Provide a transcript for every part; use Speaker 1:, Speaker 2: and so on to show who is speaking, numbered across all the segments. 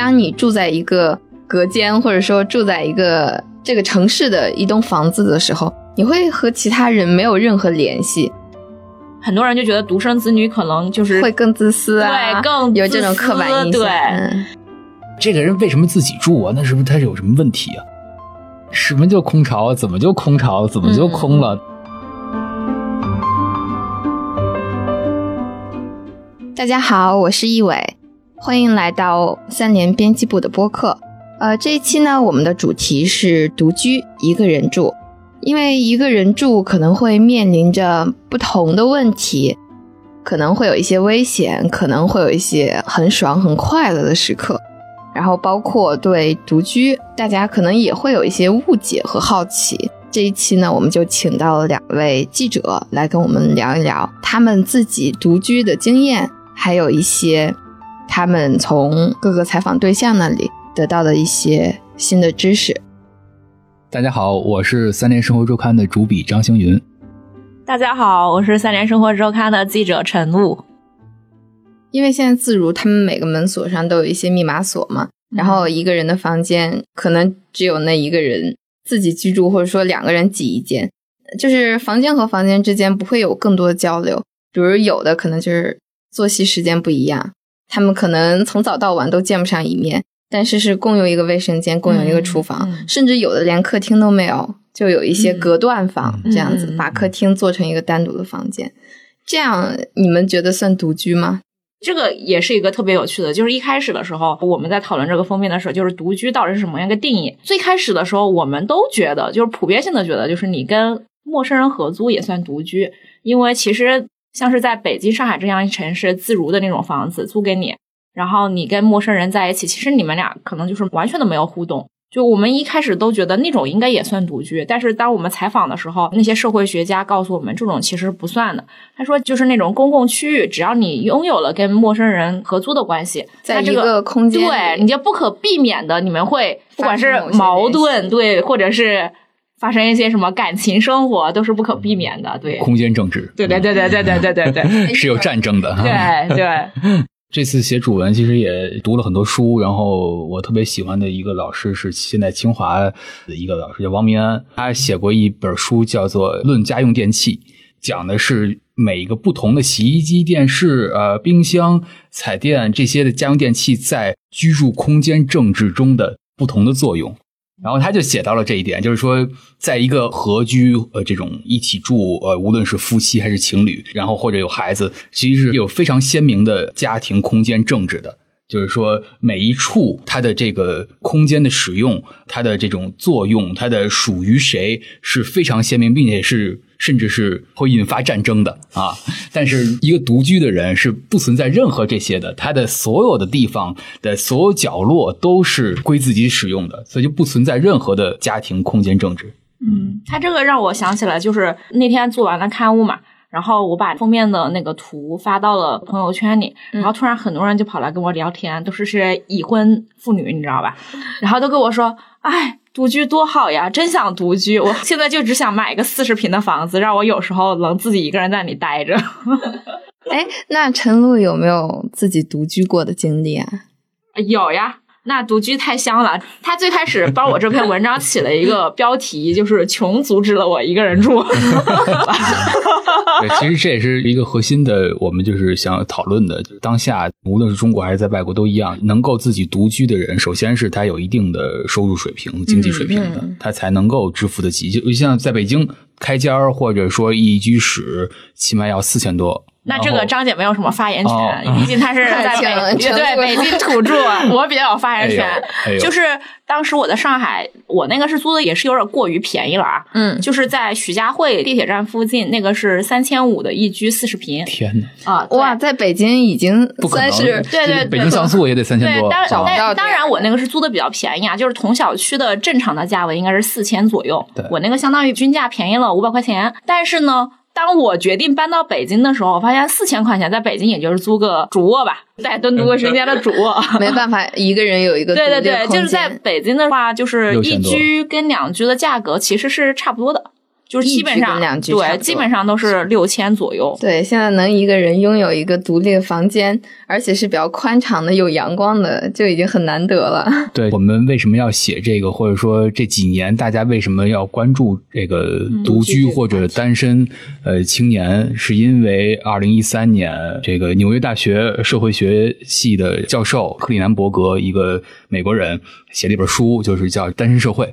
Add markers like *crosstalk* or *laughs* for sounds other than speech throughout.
Speaker 1: 当你住在一个隔间，或者说住在一个这个城市的一栋房子的时候，你会和其他人没有任何联系，
Speaker 2: 很多人就觉得独生子女可能就是
Speaker 1: 会更自私啊，
Speaker 2: 对，更
Speaker 1: 有这种刻板印象。
Speaker 2: 对，
Speaker 3: 这个人为什么自己住啊？那是不是他是有什么问题啊？什么叫空巢？怎么就空巢？怎么就空了？
Speaker 1: 大家好，我是易伟，欢迎来到三联编辑部的播客。呃，这一期呢，我们的主题是独居一个人住，因为一个人住可能会面临着不同的问题，可能会有一些危险，可能会有一些很爽很快乐的时刻，然后包括对独居，大家可能也会有一些误解和好奇。这一期呢，我们就请到了两位记者来跟我们聊一聊他们自己独居的经验。还有一些他们从各个采访对象那里得到的一些新的知识。
Speaker 3: 大家好，我是三联生活周刊的主笔张星云。
Speaker 2: 大家好，我是三联生活周刊的记者陈露。
Speaker 1: 因为现在自如他们每个门锁上都有一些密码锁嘛，然后一个人的房间可能只有那一个人自己居住，或者说两个人挤一间，就是房间和房间之间不会有更多的交流，比如有的可能就是。作息时间不一样，他们可能从早到晚都见不上一面，但是是共用一个卫生间，共用一个厨房，甚至有的连客厅都没有，就有一些隔断房这样子，把客厅做成一个单独的房间。这样你们觉得算独居吗？
Speaker 2: 这个也是一个特别有趣的，就是一开始的时候我们在讨论这个封面的时候，就是独居到底是什么样一个定义？最开始的时候，我们都觉得，就是普遍性的觉得，就是你跟陌生人合租也算独居，因为其实。像是在北京、上海这样一城市自如的那种房子租给你，然后你跟陌生人在一起，其实你们俩可能就是完全的没有互动。就我们一开始都觉得那种应该也算独居，但是当我们采访的时候，那些社会学家告诉我们，这种其实不算的。他说，就是那种公共区域，只要你拥有了跟陌生人合租的关系，
Speaker 1: 在这个空间，
Speaker 2: 对，你就不可避免的，你们会不管是矛盾，对，或者是。发生一些什么感情生活都是不可避免的，对。
Speaker 3: 空间政治，
Speaker 2: 对对对对对对对对对，*laughs*
Speaker 3: 是有战争的。
Speaker 2: 对对。
Speaker 3: 这次写主文其实也读了很多书，然后我特别喜欢的一个老师是现在清华的一个老师叫王明安，他写过一本书叫做《论家用电器》，讲的是每一个不同的洗衣机、电视、呃冰箱、彩电这些的家用电器在居住空间政治中的不同的作用。然后他就写到了这一点，就是说，在一个合居呃这种一起住呃，无论是夫妻还是情侣，然后或者有孩子，其实是有非常鲜明的家庭空间政治的。就是说，每一处它的这个空间的使用，它的这种作用，它的属于谁是非常鲜明，并且是甚至是会引发战争的啊。但是一个独居的人是不存在任何这些的，他的所有的地方的所有角落都是归自己使用的，所以就不存在任何的家庭空间政治。
Speaker 2: 嗯，他这个让我想起来，就是那天做完了刊物嘛。然后我把封面的那个图发到了朋友圈里，然后突然很多人就跑来跟我聊天，都是些已婚妇女，你知道吧？然后都跟我说：“哎，独居多好呀，真想独居！我现在就只想买一个四十平的房子，让我有时候能自己一个人在里待着。*laughs* ”
Speaker 1: 哎，那陈露有没有自己独居过的经历啊？
Speaker 2: 有呀。那独居太香了。他最开始帮我这篇文章起了一个标题，就是“穷阻止了我一个人住 *laughs* ”。
Speaker 3: 对，其实这也是一个核心的，我们就是想讨论的。就是当下，无论是中国还是在外国都一样，能够自己独居的人，首先是他有一定的收入水平、经济水平的，他才能够支付得起。就像在北京开间或者说一居室，起码要四千多。
Speaker 2: 那这个张姐没有什么发言权，*laughs* 毕竟她是在北对北京土著，*laughs* 我比较有发言权。就是当时我在上海，我那个是租的也是有点过于便宜了啊。嗯，就是在徐家汇地铁站附近，那个是三千五的一居四十平。
Speaker 3: 天
Speaker 2: 哪！啊
Speaker 1: 哇，在北京已经算是
Speaker 2: 对对，
Speaker 3: 北京像素也得三千多。
Speaker 2: 当然，当然我那个是租的比较便宜啊，就是同小区的正常的价位应该是四千左右。我那个相当于均价便宜了五百块钱，但是呢。当我决定搬到北京的时候，我发现四千块钱在北京也就是租个主卧吧，*laughs* 带蹲独卫生间的主卧，*laughs*
Speaker 1: 没办法，一个人有一个
Speaker 2: 对对对，就是在北京的话，就是一居跟两居的价格其实是差不多的，就是基本上对，基本上都是六千左右。
Speaker 1: 对，现在能一个人拥有一个独立的房间，而且是比较宽敞的、有阳光的，就已经很难得了。*laughs*
Speaker 3: 对我们为什么要写这个，或者说这几年大家为什么要关注这个独居或者单身呃青年，是因为二零一三年这个纽约大学社会学系的教授克里南伯格，一个美国人写了一本书，就是叫《单身社会》。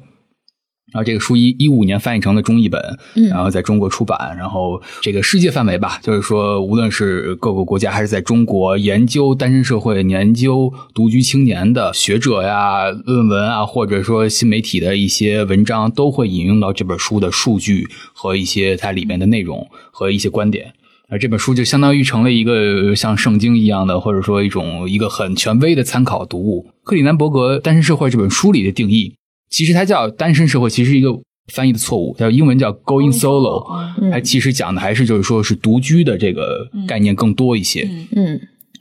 Speaker 3: 然后这个书一一五年翻译成了中译本，然后在中国出版。然后这个世界范围吧，就是说，无论是各个国家还是在中国，研究单身社会、研究独居青年的学者呀、论文啊，或者说新媒体的一些文章，都会引用到这本书的数据和一些它里面的内容和一些观点。而这本书就相当于成了一个像圣经一样的，或者说一种一个很权威的参考读物。克里南伯格《单身社会》这本书里的定义。其实它叫单身社会，其实一个翻译的错误，叫英文叫 going solo，它其实讲的还是就是说是独居的这个概念更多一些。
Speaker 1: 嗯，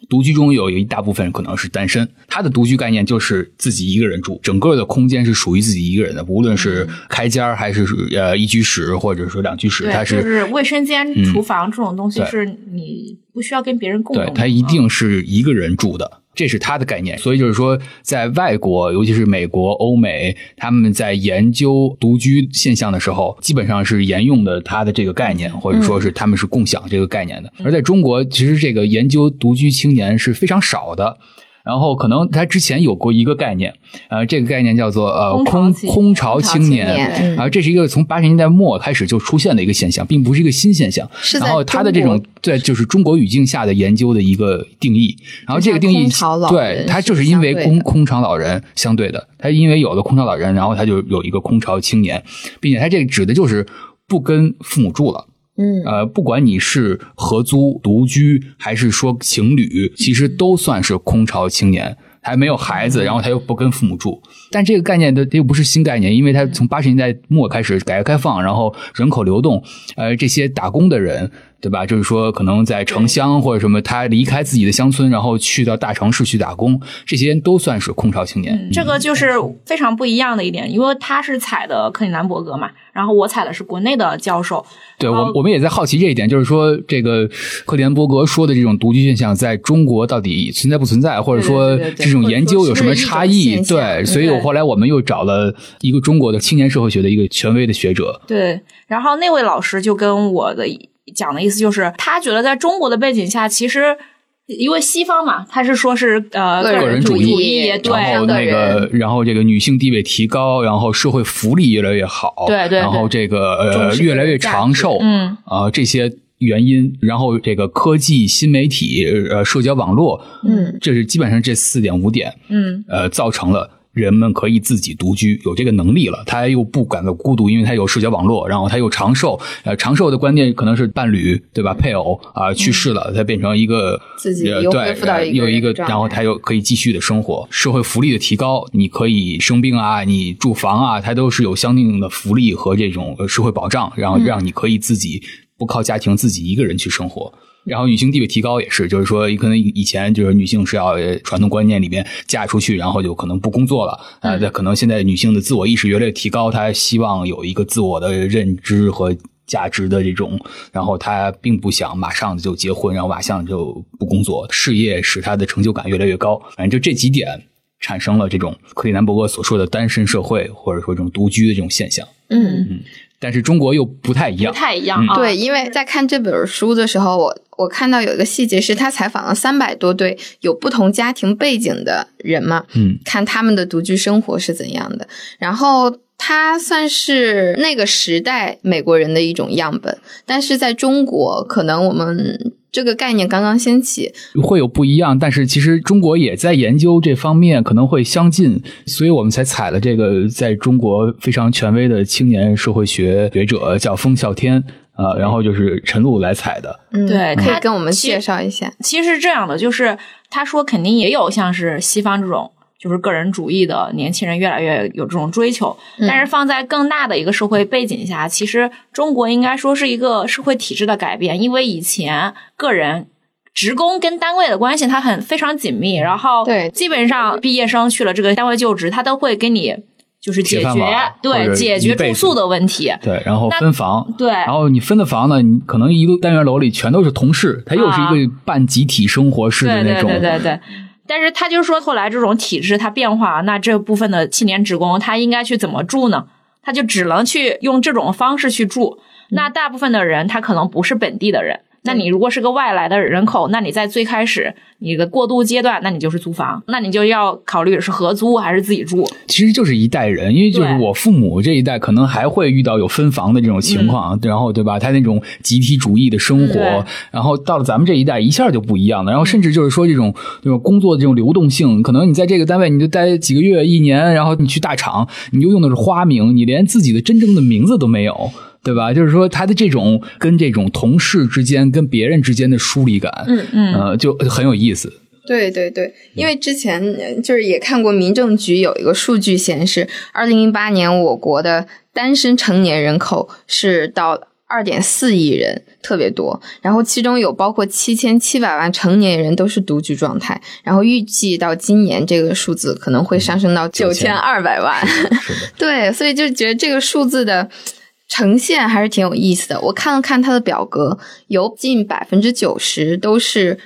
Speaker 3: 独居中有有一大部分可能是单身，他的独居概念就是自己一个人住，整个的空间是属于自己一个人的，无论是开间还是呃一居室或者说两居室，它是
Speaker 2: 就是卫生间、厨房这种东西是你不需要跟别人共对，
Speaker 3: 他一定是一个人住的。这是他的概念，所以就是说，在外国，尤其是美国、欧美，他们在研究独居现象的时候，基本上是沿用的他的这个概念，或者说是他们是共享这个概念的。而在中国，其实这个研究独居青年是非常少的。然后可能他之前有过一个概念，呃，这个概念叫做呃空空巢青年，啊，这是一个从八十年代末开始就出现的一个现象，并不是一个新现象。然后他的这种对，就是中国语境下的研究的一个定义。然后这个定义，对，他就是因为空空巢老人相对的，他因为有了空巢老人，然后他就有一个空巢青年，并且他这个指的就是不跟父母住了。
Speaker 1: 嗯，
Speaker 3: 呃，不管你是合租、独居，还是说情侣，其实都算是空巢青年，还没有孩子，然后他又不跟父母住。但这个概念的又不是新概念，因为他从八十年代末开始改革开放，然后人口流动，呃，这些打工的人。对吧？就是说，可能在城乡或者什么，他离开自己的乡村，然后去到大城市去打工，这些都算是空巢青年。
Speaker 2: 这个就是非常不一样的一点，因为他是采的克里南伯格嘛，然后我采的是国内的教授。
Speaker 3: 对，我我们也在好奇这一点，就是说，这个克里南伯格说的这种独居现象，在中国到底存在不存在，或者说这种研究有什么差异？对，所以我后来我们又找了一个中国的青年社会学的一个权威的学者。
Speaker 2: 对，然后那位老师就跟我的。讲的意思就是，他觉得在中国的背景下，其实因为西方嘛，他是说是呃
Speaker 3: 个
Speaker 2: 人
Speaker 3: 主
Speaker 2: 义，
Speaker 3: 然后那个，然后这个女性地位提高，然后社会福利越来越好，
Speaker 2: 对对，
Speaker 3: 然后这个呃越来越长寿，
Speaker 2: 嗯
Speaker 3: 啊这些原因，然后这个科技、新媒体、呃社交网络，
Speaker 2: 嗯，
Speaker 3: 这是基本上这四点五点，
Speaker 2: 嗯
Speaker 3: 呃造成了。人们可以自己独居，有这个能力了，他又不感到孤独，因为他有社交网络，然后他又长寿。呃，长寿的关键可能是伴侣，对吧？配偶啊去世了，他变成一个
Speaker 1: 自己又恢复到
Speaker 3: 一个，然后他又可以继续的生活。社会福利的提高，你可以生病啊，你住房啊，它都是有相应的福利和这种社会保障，然后让你可以自己不靠家庭，自己一个人去生活。然后女性地位提高也是，就是说，可能以前就是女性是要传统观念里面嫁出去，然后就可能不工作了啊。那可能现在女性的自我意识越来越提高，她希望有一个自我的认知和价值的这种，然后她并不想马上就结婚，然后马上就不工作，事业使她的成就感越来越高。反正就这几点产生了这种克里南伯格所说的单身社会，或者说这种独居的这种现象。
Speaker 1: 嗯
Speaker 3: 嗯。但是中国又不太一样，
Speaker 2: 不太一样。
Speaker 1: 对，因为在看这本书的时候，我我看到有一个细节是，他采访了三百多对有不同家庭背景的人嘛，
Speaker 3: 嗯，
Speaker 1: 看他们的独居生活是怎样的。然后他算是那个时代美国人的一种样本，但是在中国，可能我们。这个概念刚刚兴起，
Speaker 3: 会有不一样，但是其实中国也在研究这方面，可能会相近，所以我们才采了这个在中国非常权威的青年社会学学者叫封啸天啊，然后就是陈露来采的。
Speaker 1: 嗯，
Speaker 2: 对，
Speaker 1: 可以跟我们介绍一下。
Speaker 2: 其实是这样的，就是他说肯定也有像是西方这种。就是个人主义的年轻人越来越有这种追求，但是放在更大的一个社会背景下，其实中国应该说是一个社会体制的改变，因为以前个人职工跟单位的关系它很非常紧密，然后
Speaker 1: 对，
Speaker 2: 基本上毕业生去了这个单位就职，他都会给你。就是解决对解决住宿的问题。
Speaker 3: 对，然后分房，
Speaker 2: 对
Speaker 3: 然后你分的房呢，你可能一个单元楼里全都是同事，它又是一个半集体生活式的
Speaker 2: 啊对对
Speaker 3: 那种，
Speaker 2: 对对对。但是他就说，后来这种体制它变化，那这部分的青年职工他应该去怎么住呢？他就只能去用这种方式去住。那大部分的人他可能不是本地的人，那你如果是个外来的人口，那你在最开始你的过渡阶段，那你就是租房，那你就要考虑是合租还是自己住。
Speaker 3: 其实就是一代人，因为就是我父母这一代可能还会遇到有分房的这种情况，然后对吧？他那种集体主义的生活，然后到了咱们这一代一下就不一样了，然后甚至就是说这种这种工作的这种流动性，可能你在这个单位你就待几个月一年，然后你去大厂，你就用的是花名，你连自己的真正的名字都没有。对吧？就是说，他的这种跟这种同事之间、跟别人之间的疏离感，
Speaker 2: 嗯嗯
Speaker 3: 呃，就很有意思。
Speaker 1: 对对对，因为之前呃就是也看过民政局有一个数据显示，二零一八年我国的单身成年人口是到二点四亿人，特别多。然后其中有包括七千七百万成年人都是独居状态，然后预计到今年这个数字可能会上升到九千二百万。*laughs* 对，所以就觉得这个数字的呈现还是挺有意思的。我看了看它的表格，有近百分之九十都是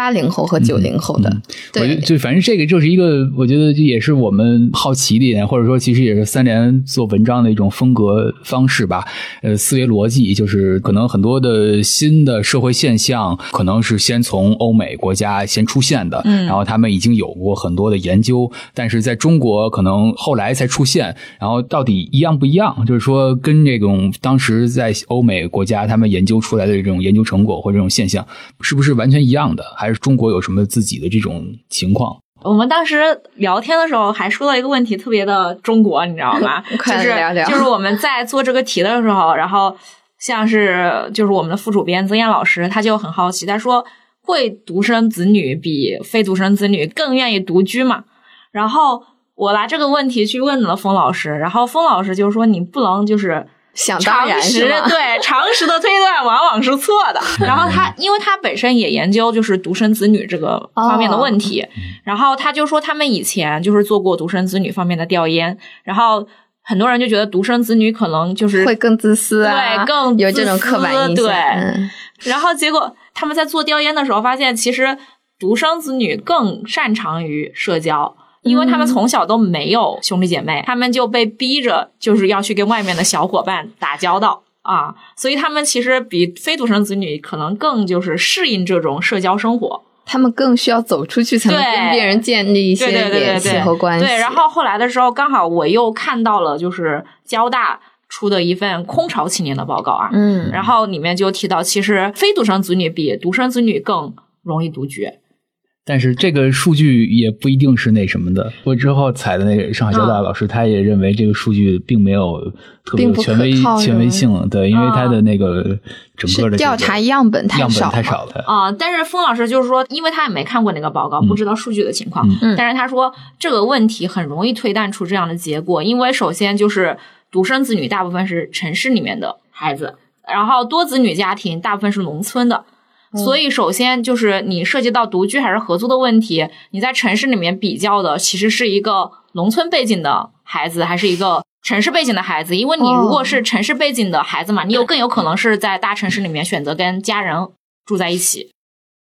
Speaker 1: 八零后和九零后的。对
Speaker 3: 我觉得，就反正这个就是一个，我觉得这也是我们好奇的一点，或者说其实也是三联做文章的一种风格方式吧。呃，思维逻辑就是可能很多的新的社会现象，可能是先从欧美国家先出现的，
Speaker 2: 嗯
Speaker 3: 然后他们已经有过很多的研究，但是在中国可能后来才出现，然后到底一样不一样？就是说跟这种当时在欧美国家他们研究出来的这种研究成果或者这种现象，是不是完全一样的？还是中国有什么自己的这种情况？
Speaker 2: 我们当时聊天的时候还说到一个问题，特别的中国，你知道吗？*laughs* 就是就是我们在做这个题的时候，然后像是就是我们的副主编曾燕老师，他就很好奇，他说会独生子女比非独生子女更愿意独居嘛？然后我拿这个问题去问了封老师，然后封老师就说你不能就是。
Speaker 1: 想当然
Speaker 2: 常识
Speaker 1: 是
Speaker 2: 对常识的推断往往是错的。然后他，因为他本身也研究就是独生子女这个方面的问题，然后他就说他们以前就是做过独生子女方面的调研，然后很多人就觉得独生子女可能就是
Speaker 1: 会更自私啊，
Speaker 2: 对更
Speaker 1: 有这种刻板印象。
Speaker 2: 对
Speaker 1: 嗯
Speaker 2: 然后结果他们在做调研的时候发现，其实独生子女更擅长于社交。因为他们从小都没有兄弟姐妹，他们就被逼着就是要去跟外面的小伙伴打交道啊，所以他们其实比非独生子女可能更就是适应这种社交生活。
Speaker 1: 他们更需要走出去，才能跟别人建立一些联系
Speaker 2: 对
Speaker 1: 和关系。
Speaker 2: 对，然后后来的时候，刚好我又看到了就是交大出的一份空巢青年的报告啊，
Speaker 1: 嗯，
Speaker 2: 然后里面就提到，其实非独生子女比独生子女更容易独居。
Speaker 3: 但是这个数据也不一定是那什么的。我之后采的那个上海交大老师，他也认为这个数据并没有特别权威权威性，对，因为他的那个整个的
Speaker 1: 调查样本太少了
Speaker 3: 太少了。
Speaker 2: 啊、但是封老师就是说，因为他也没看过那个报告，不知道数据的情况。
Speaker 1: 嗯
Speaker 2: 但是他说这个问题很容易推断出这样的结果，因为首先就是独生子女大部分是城市里面的孩子，然后多子女家庭大部分是农村的。所以，首先就是你涉及到独居还是合租的问题，你在城市里面比较的其实是一个农村背景的孩子，还是一个城市背景的孩子？因为你如果是城市背景的孩子嘛，你有更有可能是在大城市里面选择跟家人住在一起。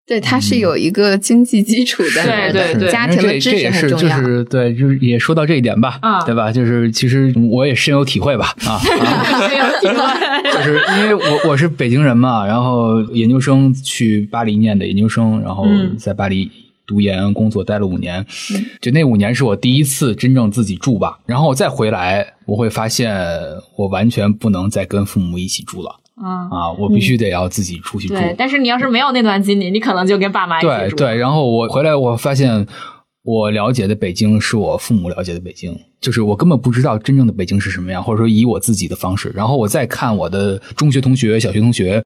Speaker 1: 对，它是有一个经济基础的，
Speaker 2: 对对对
Speaker 1: 家庭的支持
Speaker 3: 这这也是就
Speaker 1: 很重要。
Speaker 3: 是对，就是也说到这一点吧，
Speaker 2: 啊
Speaker 3: 对吧？就是其实我也深有体会吧，啊，*laughs* 深有体会 *laughs* 就是因为我我是北京人嘛，然后研究生去巴黎念的研究生，然后
Speaker 2: 嗯
Speaker 3: 在巴黎读研工作待了五年，就那五年是我第一次真正自己住吧，然后我再回来，我会发现我完全不能再跟父母一起住了
Speaker 2: 嗯，
Speaker 3: 啊，我必须得要自己出去住。
Speaker 2: 对。但是你要是没有那段经历，你可能就跟爸妈一起住。
Speaker 3: 对对，然后我回来，我发现我了解的北京是我父母了解的北京，就是我根本不知道真正的北京是什么样，或者说以我自己的方式。然后我再看我的中学同学、小学同学，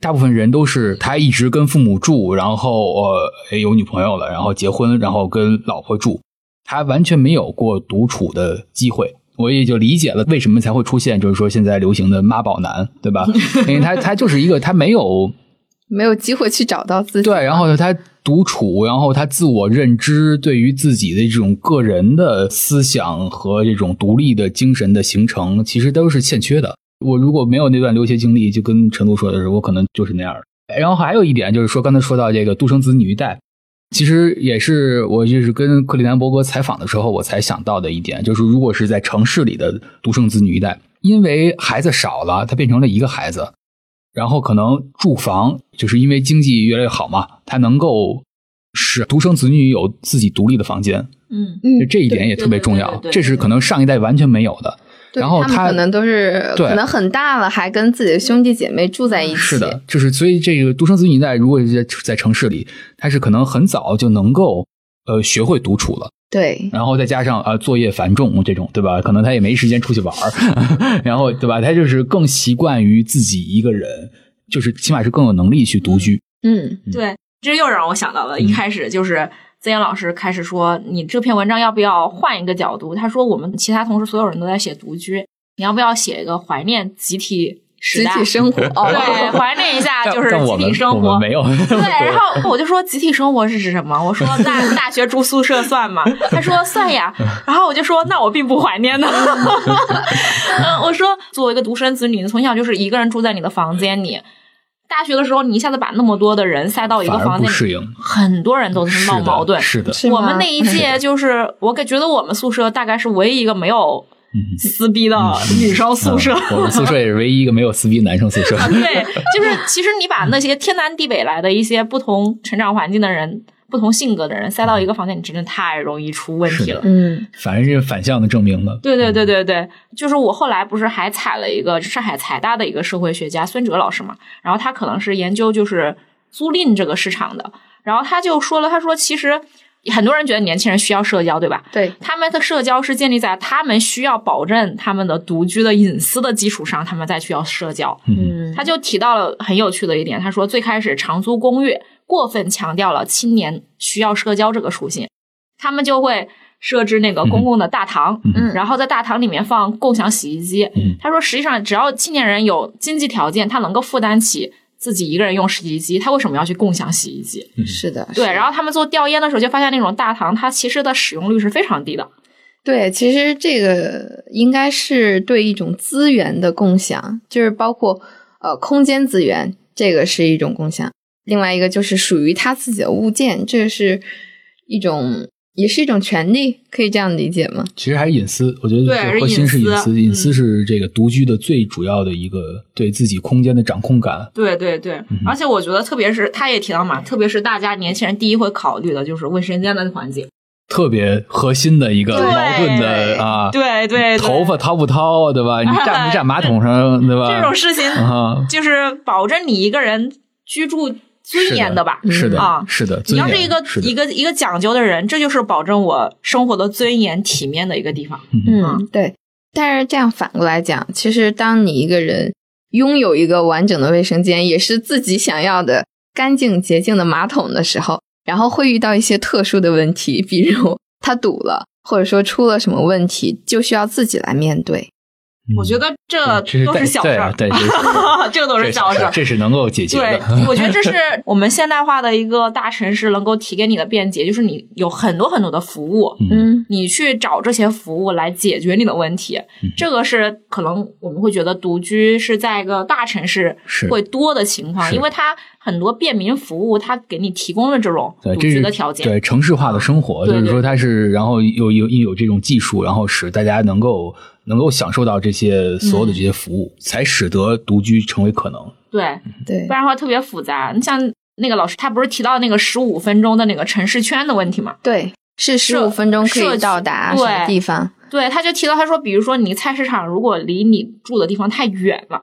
Speaker 3: 大部分人都是他一直跟父母住，然后呃有女朋友了，然后结婚，然后跟老婆住，他完全没有过独处的机会。我也就理解了为什么才会出现，就是说现在流行的妈宝男，对吧？因为他他就是一个他没有 *laughs*
Speaker 1: 没有机会去找到自己。
Speaker 3: 对，然后他独处，然后他自我认知对于自己的这种个人的思想和这种独立的精神的形成，其实都是欠缺的。我如果没有那段留学经历，就跟陈露说的是，我可能就是那样的。然后还有一点就是说，刚才说到这个独生子女一代，其实也是我就是跟克里南伯格采访的时候，我才想到的一点，就是如果是在城市里的独生子女一代，因为孩子少了，他变成了一个孩子，然后可能住房就是因为经济越来越好嘛，他能够使独生子女有自己独立的房间，
Speaker 2: 嗯，
Speaker 1: 嗯，
Speaker 3: 这一点也特别重要这是可能上一代完全没有的。
Speaker 1: 对
Speaker 3: 然后他
Speaker 1: 他们可能都是
Speaker 3: 对
Speaker 1: 可能很大了，还跟自己的兄弟姐妹住在一起。
Speaker 3: 是的，就是所以这个独生子女一代，如果是在在城市里，他是可能很早就能够呃学会独处了，
Speaker 1: 对，
Speaker 3: 然后再加上呃作业繁重这种，对吧？可能他也没时间出去玩儿，*laughs* 然后对吧？他就是更习惯于自己一个人，就是起码是更有能力去独居。
Speaker 1: 嗯，
Speaker 2: 对，这又让我想到了，一开始就是曾岩老师开始说，你这篇文章要不要换一个角度？他说我们其他同事所有人都在写独居，你要不要写一个怀念集体时
Speaker 1: 集
Speaker 2: 代？
Speaker 1: 体生活，哦，
Speaker 2: 对，*laughs* 怀念一下就是集体生活。
Speaker 3: 没有，
Speaker 2: 对，*laughs* 然后我就说集体生活是指什么？我说大 *laughs* 大学住宿舍算吗？他说算呀。然后我就说那我并不怀念呢。嗯，我说作为一个独生子女，从小就是一个人住在你的房间里。大学的时候，你一下子把那么多的人塞到一个房间里，
Speaker 3: 不适应，
Speaker 2: 很多人都是闹矛盾。
Speaker 3: 是的，
Speaker 1: 是的
Speaker 2: 我们那一届 *laughs* 就是，我感觉得我们宿舍大概是唯一一个没有
Speaker 3: 嗯
Speaker 2: 撕逼的女生宿舍。
Speaker 3: 嗯我们宿舍也是唯一一个没有撕逼男生宿舍。*laughs*
Speaker 2: 对，就是其实你把那些天南地北来的一些不同成长环境的人、不同性格的人塞到一个房间，你真的太容易出问题了。
Speaker 1: 嗯
Speaker 3: 反正是反向的证明的。
Speaker 2: 对对对对对，就是我后来不是还采了一个上海财大的一个社会学家孙哲老师嘛，然后他可能是研究就是租赁这个市场的，然后他就说了，他说其实很多人觉得年轻人需要社交，对吧？
Speaker 1: 对，
Speaker 2: 他们的社交是建立在他们需要保证他们的独居的隐私的基础上，他们再需要社交。
Speaker 1: 嗯，
Speaker 2: 他就提到了很有趣的一点，他说最开始长租公寓过分强调了青年需要社交这个属性，他们就会设置那个公共的大堂，
Speaker 1: 嗯
Speaker 2: 然后在大堂里面放共享洗衣机。
Speaker 3: 嗯。
Speaker 2: 他说实际上只要青年人有经济条件，他能够负担起自己一个人用洗衣机，他为什么要去共享洗衣机？
Speaker 1: 是的，
Speaker 2: 对，然后他们做调研的时候就发现那种大堂它其实的使用率是非常低的。
Speaker 1: 对，其实这个应该是对一种资源的共享，就是包括呃空间资源，这个是一种共享；另外一个就是属于他自己的物件，这是一种也是一种权利，可以这样理解吗？
Speaker 3: 其实还是隐私，我觉得核心是隐私，
Speaker 2: 隐私
Speaker 3: 隐私是这个独居的最主要的一个对自己空间的掌控感。
Speaker 2: 对对对，
Speaker 3: 嗯
Speaker 2: 而且我觉得，特别是他也提到嘛，特别是大家年轻人第一会考虑的就是卫生间的环境。
Speaker 3: 特别核心的一个矛盾的啊，
Speaker 2: 对对对
Speaker 3: 头发掏不掏，对吧？*laughs* 你站不站马桶上，对吧？
Speaker 2: 这种事情
Speaker 3: 啊，
Speaker 2: 就是保证你一个人居住尊严的吧。
Speaker 3: 是的，
Speaker 2: 啊
Speaker 3: 是的，
Speaker 2: 你要是一个
Speaker 3: 是
Speaker 2: 一个一个讲究的人，这就是保证我生活的尊严、体面的一个地方。
Speaker 1: 嗯，对。但是这样反过来讲，其实当你一个人拥有一个完整的卫生间，也是自己想要的干净洁净的马桶的时候，然后会遇到一些特殊的问题，比如它堵了，或者说出了什么问题，就需要自己来面对。
Speaker 2: 我觉得这
Speaker 3: 这 *laughs*
Speaker 2: 都是小事儿，
Speaker 3: 对，对这
Speaker 2: 这都是小事儿。
Speaker 3: 这是能够解决
Speaker 2: 对。，我觉得这是我们现代化的一个大城市能够提给你的便捷，就是你有很多很多的服务，
Speaker 1: 嗯
Speaker 2: 你去找这些服务来解决你的问题。
Speaker 3: 嗯
Speaker 2: 这个是可能我们会觉得独居是在一个大城市
Speaker 3: 是
Speaker 2: 会多的情况，因为它很多便民服务，它给你提供了这种，独居的条件。
Speaker 3: 对城市化的生活，
Speaker 2: 对对
Speaker 3: 就是说它是，然后有有有这种技术，然后使大家能够能够享受到这些所有的这些服务，才使得独居成为可能。
Speaker 2: 对，
Speaker 1: 对
Speaker 2: 不然的话特别复杂。你像那个老师，他不是提到那个十五分钟的那个城市圈的问题吗？
Speaker 1: 对，是十
Speaker 2: 社
Speaker 1: 五分钟可以到达什么地方？
Speaker 2: 对，他就提到，他说，比如说你菜市场如果离你住的地方太远了，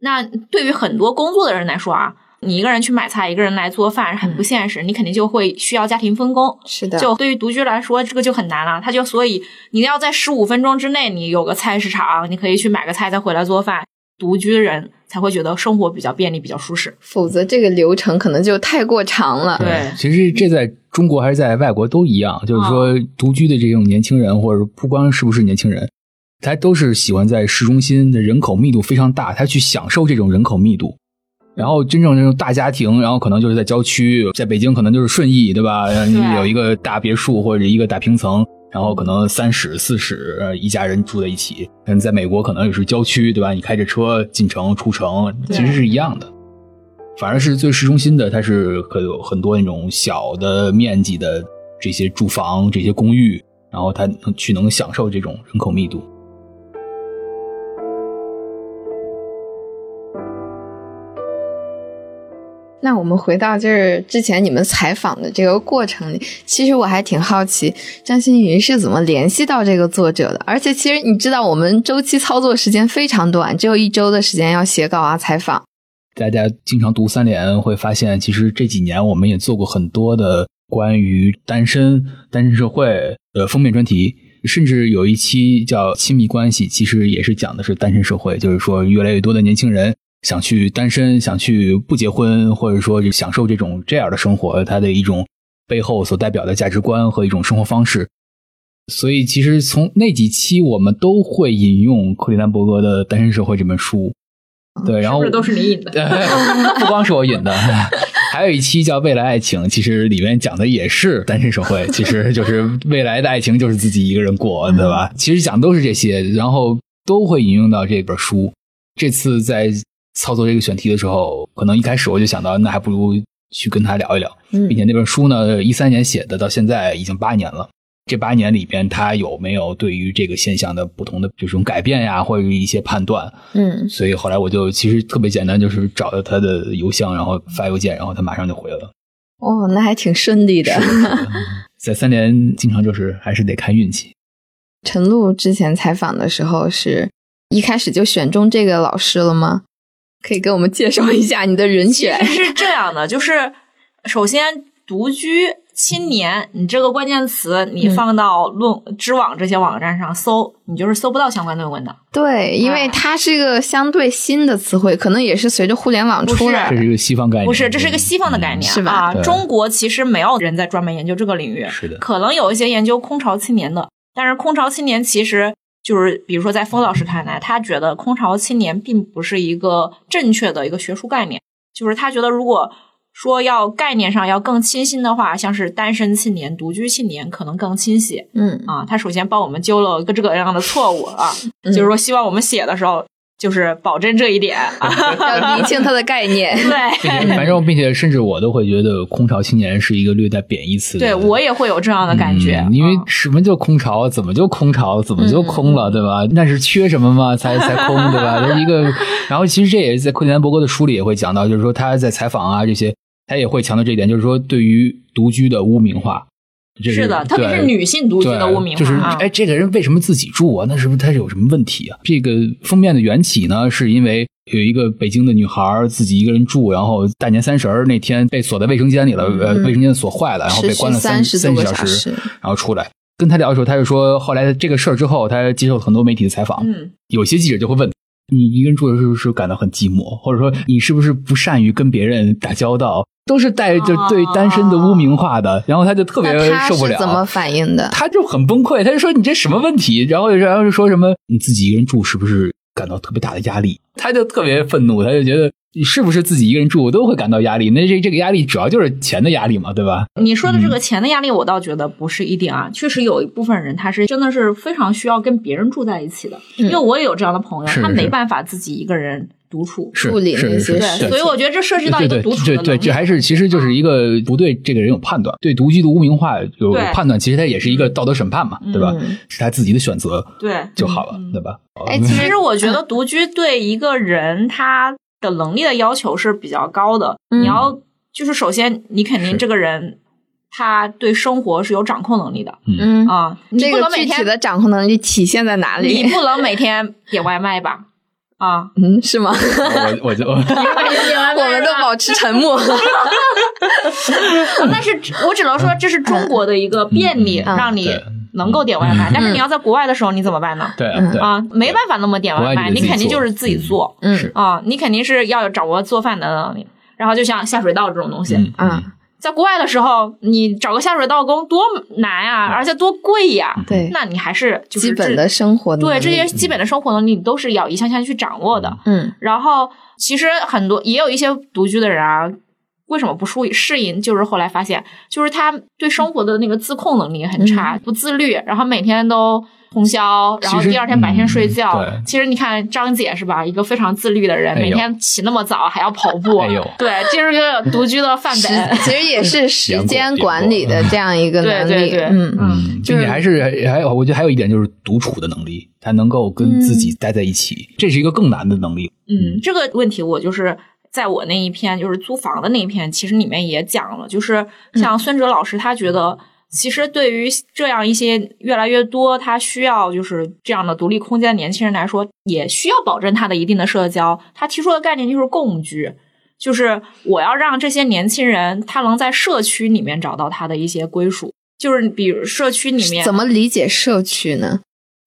Speaker 2: 那对于很多工作的人来说啊，你一个人去买菜，一个人来做饭很不现实，你肯定就会需要家庭分工。
Speaker 1: 是的，
Speaker 2: 就对于独居来说，这个就很难了。他就所以你要在十五分钟之内，你有个菜市场，你可以去买个菜再回来做饭。独居的人才会觉得生活比较便利，比较舒适。
Speaker 1: 否则这个流程可能就太过长了。
Speaker 2: 对
Speaker 3: 其实这在中国还是在外国都一样，就是说独居的这种年轻人，或者不光是不是年轻人，他都是喜欢在市中心的人口密度非常大，他去享受这种人口密度。然后真正这种大家庭，然后可能就是在郊区，在北京可能就是顺义，对吧？有一个大别墅或者一个大平层，然后可能三室四室，一家人住在一起。嗯，在美国可能也是郊区，对吧？你开着车进城出城，其实是一样的。反而是最市中心的，它是可有很多那种小的面积的这些住房、这些公寓，然后它能去能享受这种人口密度。
Speaker 1: 那我们回到就是之前你们采访的这个过程里，其实我还挺好奇张馨予是怎么联系到这个作者的。而且其实你知道，我们周期操作时间非常短，只有一周的时间要写稿啊、采访。
Speaker 3: 大家经常读三联，会发现其实这几年我们也做过很多的关于单身、单身社会的封面专题，甚至有一期叫《亲密关系》，其实也是讲的是单身社会，就是说越来越多的年轻人想去单身，想去不结婚，或者说享受这种这样的生活，它的一种背后所代表的价值观和一种生活方式。所以，其实从那几期我们都会引用克里南伯格的《单身社会》这本书。对，然后
Speaker 2: 都是你引的，*laughs*
Speaker 3: 不光是我引的，*laughs* 还有一期叫《未来爱情》，其实里面讲的也是单身社会，其实就是未来的爱情就是自己一个人过，对吧？其实讲都是这些，然后都会引用到这本书。这次在操作这个选题的时候，可能一开始我就想到，那还不如去跟他聊一聊，并且那本书呢，一三年写的，到现在已经八年了。这八年里边，他有没有对于这个现象的不同的这种改变呀，或者一些判断？
Speaker 1: 嗯，
Speaker 3: 所以后来我就其实特别简单，就是找到他的邮箱，然后发邮件，然后他马上就回了。
Speaker 1: 哦，那还挺顺利的。*laughs*
Speaker 3: 在三联，经常就是还是得看运气。
Speaker 1: 陈露之前采访的时候，是一开始就选中这个老师了吗？可以给我们介绍一下你的人选？
Speaker 2: 是这样的，*laughs* 就是首先独居。青年，你这个关键词你放到论知网这些网站上搜，你就是搜不到相关论文的。
Speaker 1: 对，因为它是一个相对新的词汇，可能也是随着互联网出来。
Speaker 3: 这是一个西方概念，
Speaker 2: 不是，这是一个西方的概念，
Speaker 1: 是吧？
Speaker 2: 中国其实没有人在专门研究这个领域，
Speaker 3: 是的。
Speaker 2: 可能有一些研究空巢青年的，但是空巢青年其实就是，比如说在封老师看来，他觉得空巢青年并不是一个正确的一个学术概念，就是他觉得如果。说要概念上要更清晰的话，像是单身青年、独居青年可能更清晰。
Speaker 1: 嗯
Speaker 2: 啊，他首先帮我们纠了个这个样的错误啊，就是说希望我们写的时候就是保证这一点，*laughs*
Speaker 1: 要理清它的概念。*laughs*
Speaker 2: 对，
Speaker 3: 反正并且甚至我都会觉得空巢青年是一个略带贬义词。
Speaker 2: 对我也会有这样的感觉，
Speaker 3: 因为什么叫空巢？怎么就空巢？怎么就空了？对吧？那是缺什么吗？才才空对吧？*laughs* 是一个。然后其实这也是在克里南伯格的书里也会讲到，就是说他在采访啊这些。他也会强调这一点，就是说对于独居的污名化，
Speaker 2: 是的，特别是女性独居的污名化。
Speaker 3: 就是哎，这个人为什么自己住啊？那是不是他是有什么问题啊？这个封面的缘起呢，是因为有一个北京的女孩自己一个人住，然后大年三十那天被锁在卫生间里了，呃，卫生间锁坏了，然后被关了三三个小时，然后出来跟他聊的时候，他就说后来这个事儿之后，他接受了很多媒体的采访，
Speaker 2: 嗯，
Speaker 3: 有些记者就会问。你一个人住的时候是感到很寂寞，或者说你是不是不善于跟别人打交道，都是带着对单身的污名化的。然后他就特别受不了。
Speaker 1: 怎么反应的？
Speaker 3: 他就很崩溃，他就说你这什么问题？然后然后就说什么你自己一个人住是不是感到特别大的压力？他就特别愤怒，他就觉得。你是不是自己一个人住我都会感到压力？那这这个压力主要就是钱的压力嘛，对吧？
Speaker 2: 你说的这个钱的压力，我倒觉得不是一点啊。确实有一部分人他是真的是非常需要跟别人住在一起的，因为我也有这样的朋友，他没办法自己一个人独处
Speaker 1: 处理那些
Speaker 2: 对，所以我觉得这涉及到一个独处
Speaker 3: 对对，这还是其实就是一个不对这个人有判断，对独居的污名化有判断，其实他也是一个道德审判嘛，对吧？是他自己的选择，
Speaker 2: 对
Speaker 3: 就好了，对吧？
Speaker 2: 哎，其实我觉得独居对一个人他。的能力的要求是比较高的，你要就是首先你肯定这个人他对生活是有掌控能力的，
Speaker 1: 嗯
Speaker 2: 啊，
Speaker 1: 这个具体的掌控能力体现在哪里？
Speaker 2: 你不能每天点外卖吧？啊，*laughs*
Speaker 1: 嗯，是吗？
Speaker 3: 我我就 *laughs* 我们
Speaker 1: 都保持沉默。*laughs*
Speaker 2: 但是我只能说这是中国的一个便利，让你。能够点外卖，但是你要在国外的时候你怎么办呢？
Speaker 3: 对
Speaker 2: 啊，没办法那么点外卖，你肯定就是自己做。
Speaker 1: 嗯
Speaker 2: 啊，你肯定是要掌握做饭的能力。然后就像下水道这种东西，
Speaker 1: 嗯，
Speaker 2: 在国外的时候，你找个下水道工多难啊，而且多贵呀。
Speaker 1: 对，
Speaker 2: 那你还是就是
Speaker 1: 基本的生活
Speaker 2: 对这些基本的生活能力，你都是要一项项去掌握的。
Speaker 1: 嗯，
Speaker 2: 然后其实很多也有一些独居的人啊，为什么不适适应？就是后来发现，就是他对生活的那个自控能力很差，不自律，然后每天都。通宵，然后第二天白天睡觉。其实你看张姐是吧？一个非常自律的人，每天起那么早还要跑步。对，这是个独居的范本。
Speaker 1: 其实也是 *laughs* 时间管理的这样一个能
Speaker 2: 力。
Speaker 1: 嗯
Speaker 3: 嗯，并且还是还有，我觉得还有一点就是独处的能力，他能够跟自己待在一起，这是一个更难的能力。
Speaker 2: 嗯，这个问题我就是在我那一篇就是租房的那一篇，其实里面也讲了，就是像孙哲老师他觉得。其实，对于这样一些越来越多他需要就是这样的独立空间的年轻人来说，也需要保证他的一定的社交。他提出的概念就是共居，就是我要让这些年轻人他能在社区里面找到他的一些归属。就是比如社区里面
Speaker 1: 怎么理解社区呢？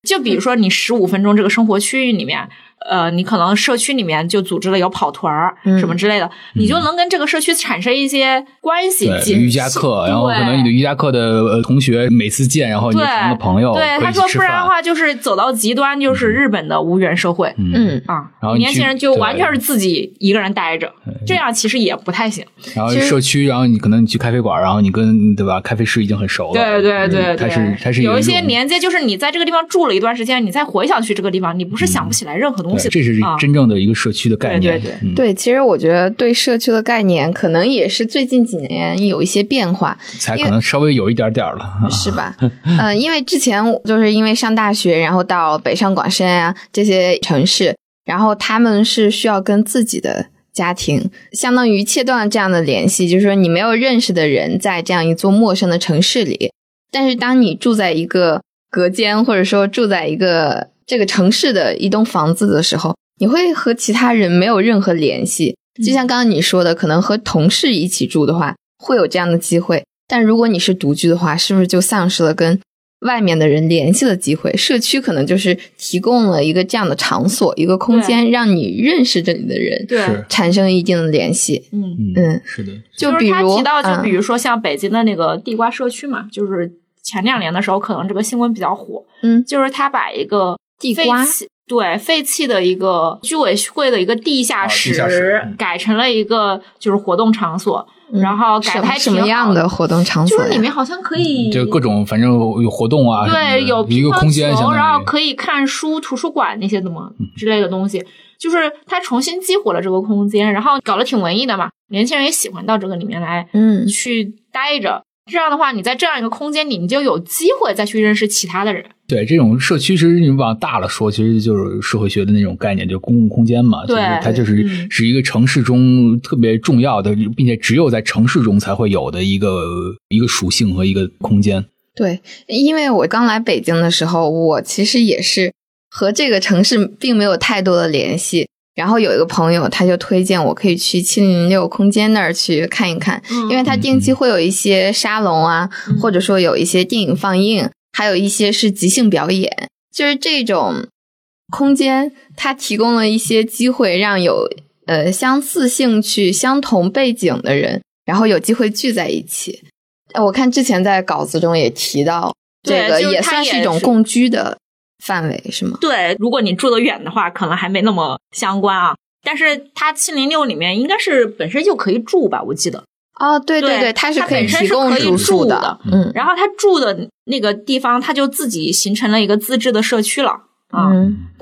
Speaker 2: 就比如说你十五分钟这个生活区域里面。呃，你可能社区里面就组织了有跑团儿什么之类的，你就能跟这个社区产生一些关系。
Speaker 3: 瑜伽课，然后可能你的瑜伽课的同学每次见，然后你成了朋友。
Speaker 2: 对，他说不然的话就是走到极端，就是日本的无缘社会。
Speaker 1: 嗯
Speaker 2: 啊，
Speaker 3: 然后
Speaker 2: 年轻人就完全是自己一个人待着，这样其实也不太行。
Speaker 3: 然后社区，然后你可能你去咖啡馆，然后你跟对吧？咖啡师已经很熟了。
Speaker 2: 对对对，
Speaker 3: 他是他是
Speaker 2: 有一些连接，就是你在这个地方住了一段时间，你再回想去这个地方，你不是想不起来任何东西。
Speaker 3: 这是真。正的一个社区的概
Speaker 2: 念，对对
Speaker 1: 对，其实我觉得对社区的概念，可能也是最近几年有一些变化，
Speaker 3: 才可能稍微有一点点了，
Speaker 1: 是吧？*laughs* 嗯，因为之前就是因为上大学，然后到北上广深啊这些城市，然后他们是需要跟自己的家庭相当于切断了这样的联系，就是说你没有认识的人在这样一座陌生的城市里，但是当你住在一个隔间，或者说住在一个这个城市的一栋房子的时候。你会和其他人没有任何联系，就像刚刚你说的，可能和同事一起住的话，会有这样的机会。但如果你是独居的话，是不是就丧失了跟外面的人联系的机会？社区可能就是提供了一个这样的场所，一个空间，让你认识这里的人，
Speaker 2: 对，
Speaker 1: 产生一定的联系。
Speaker 2: 嗯
Speaker 1: 嗯，
Speaker 3: 是的。
Speaker 1: 就比如
Speaker 2: 提到，就比如说像北京的那个地瓜社区嘛，就是前两年的时候，可能这个新闻比较火。
Speaker 1: 嗯，
Speaker 2: 就是他把一个
Speaker 1: 地瓜。
Speaker 2: 对废弃的一个居委会的一个地下室，改成了一个就是活动场所，然后改开
Speaker 1: 什么样的活动场
Speaker 2: 所？就是里面好像可以
Speaker 3: 就各种反正有活动啊，
Speaker 2: 对，有
Speaker 3: 一个空间，
Speaker 2: 然后可以看书、图书馆那些怎么之类的东西，就是他重新激活了这个空间，然后搞得挺文艺的嘛，年轻人也喜欢到这个里面来，
Speaker 1: 嗯，
Speaker 2: 去待着。这样的话，你在这样一个空间里，你就有机会再去认识其他的人。
Speaker 3: 对，这种社区其实你往大了说，其实就是社会学的那种概念，就公共空间嘛。
Speaker 2: 对，
Speaker 3: 它就是是一个城市中特别重要的，并且只有在城市中才会有的一个一个属性和一个空间。
Speaker 1: 对，因为我刚来北京的时候，我其实也是和这个城市并没有太多的联系。然后有一个朋友，他就推荐我可以去七零六空间那儿去看一看，因为他定期会有一些沙龙啊，或者说有一些电影放映，还有一些是即兴表演，就是这种空间，它提供了一些机会，让有呃相似兴趣、相同背景的人，然后有机会聚在一起。我看之前在稿子中也提到，这个也算是一种共居的。范围是吗？
Speaker 2: 对，如果你住得远的话，可能还没那么相关啊。但是它七零六里面应该是本身就可以住吧？我记得。
Speaker 1: 哦，对对
Speaker 2: 对，
Speaker 1: 它是
Speaker 2: 可以
Speaker 1: 提供
Speaker 2: 住
Speaker 1: 宿
Speaker 2: 的。
Speaker 1: 嗯，
Speaker 2: 然后他住的那个地方，他就自己形成了一个自治的社区了
Speaker 1: 啊。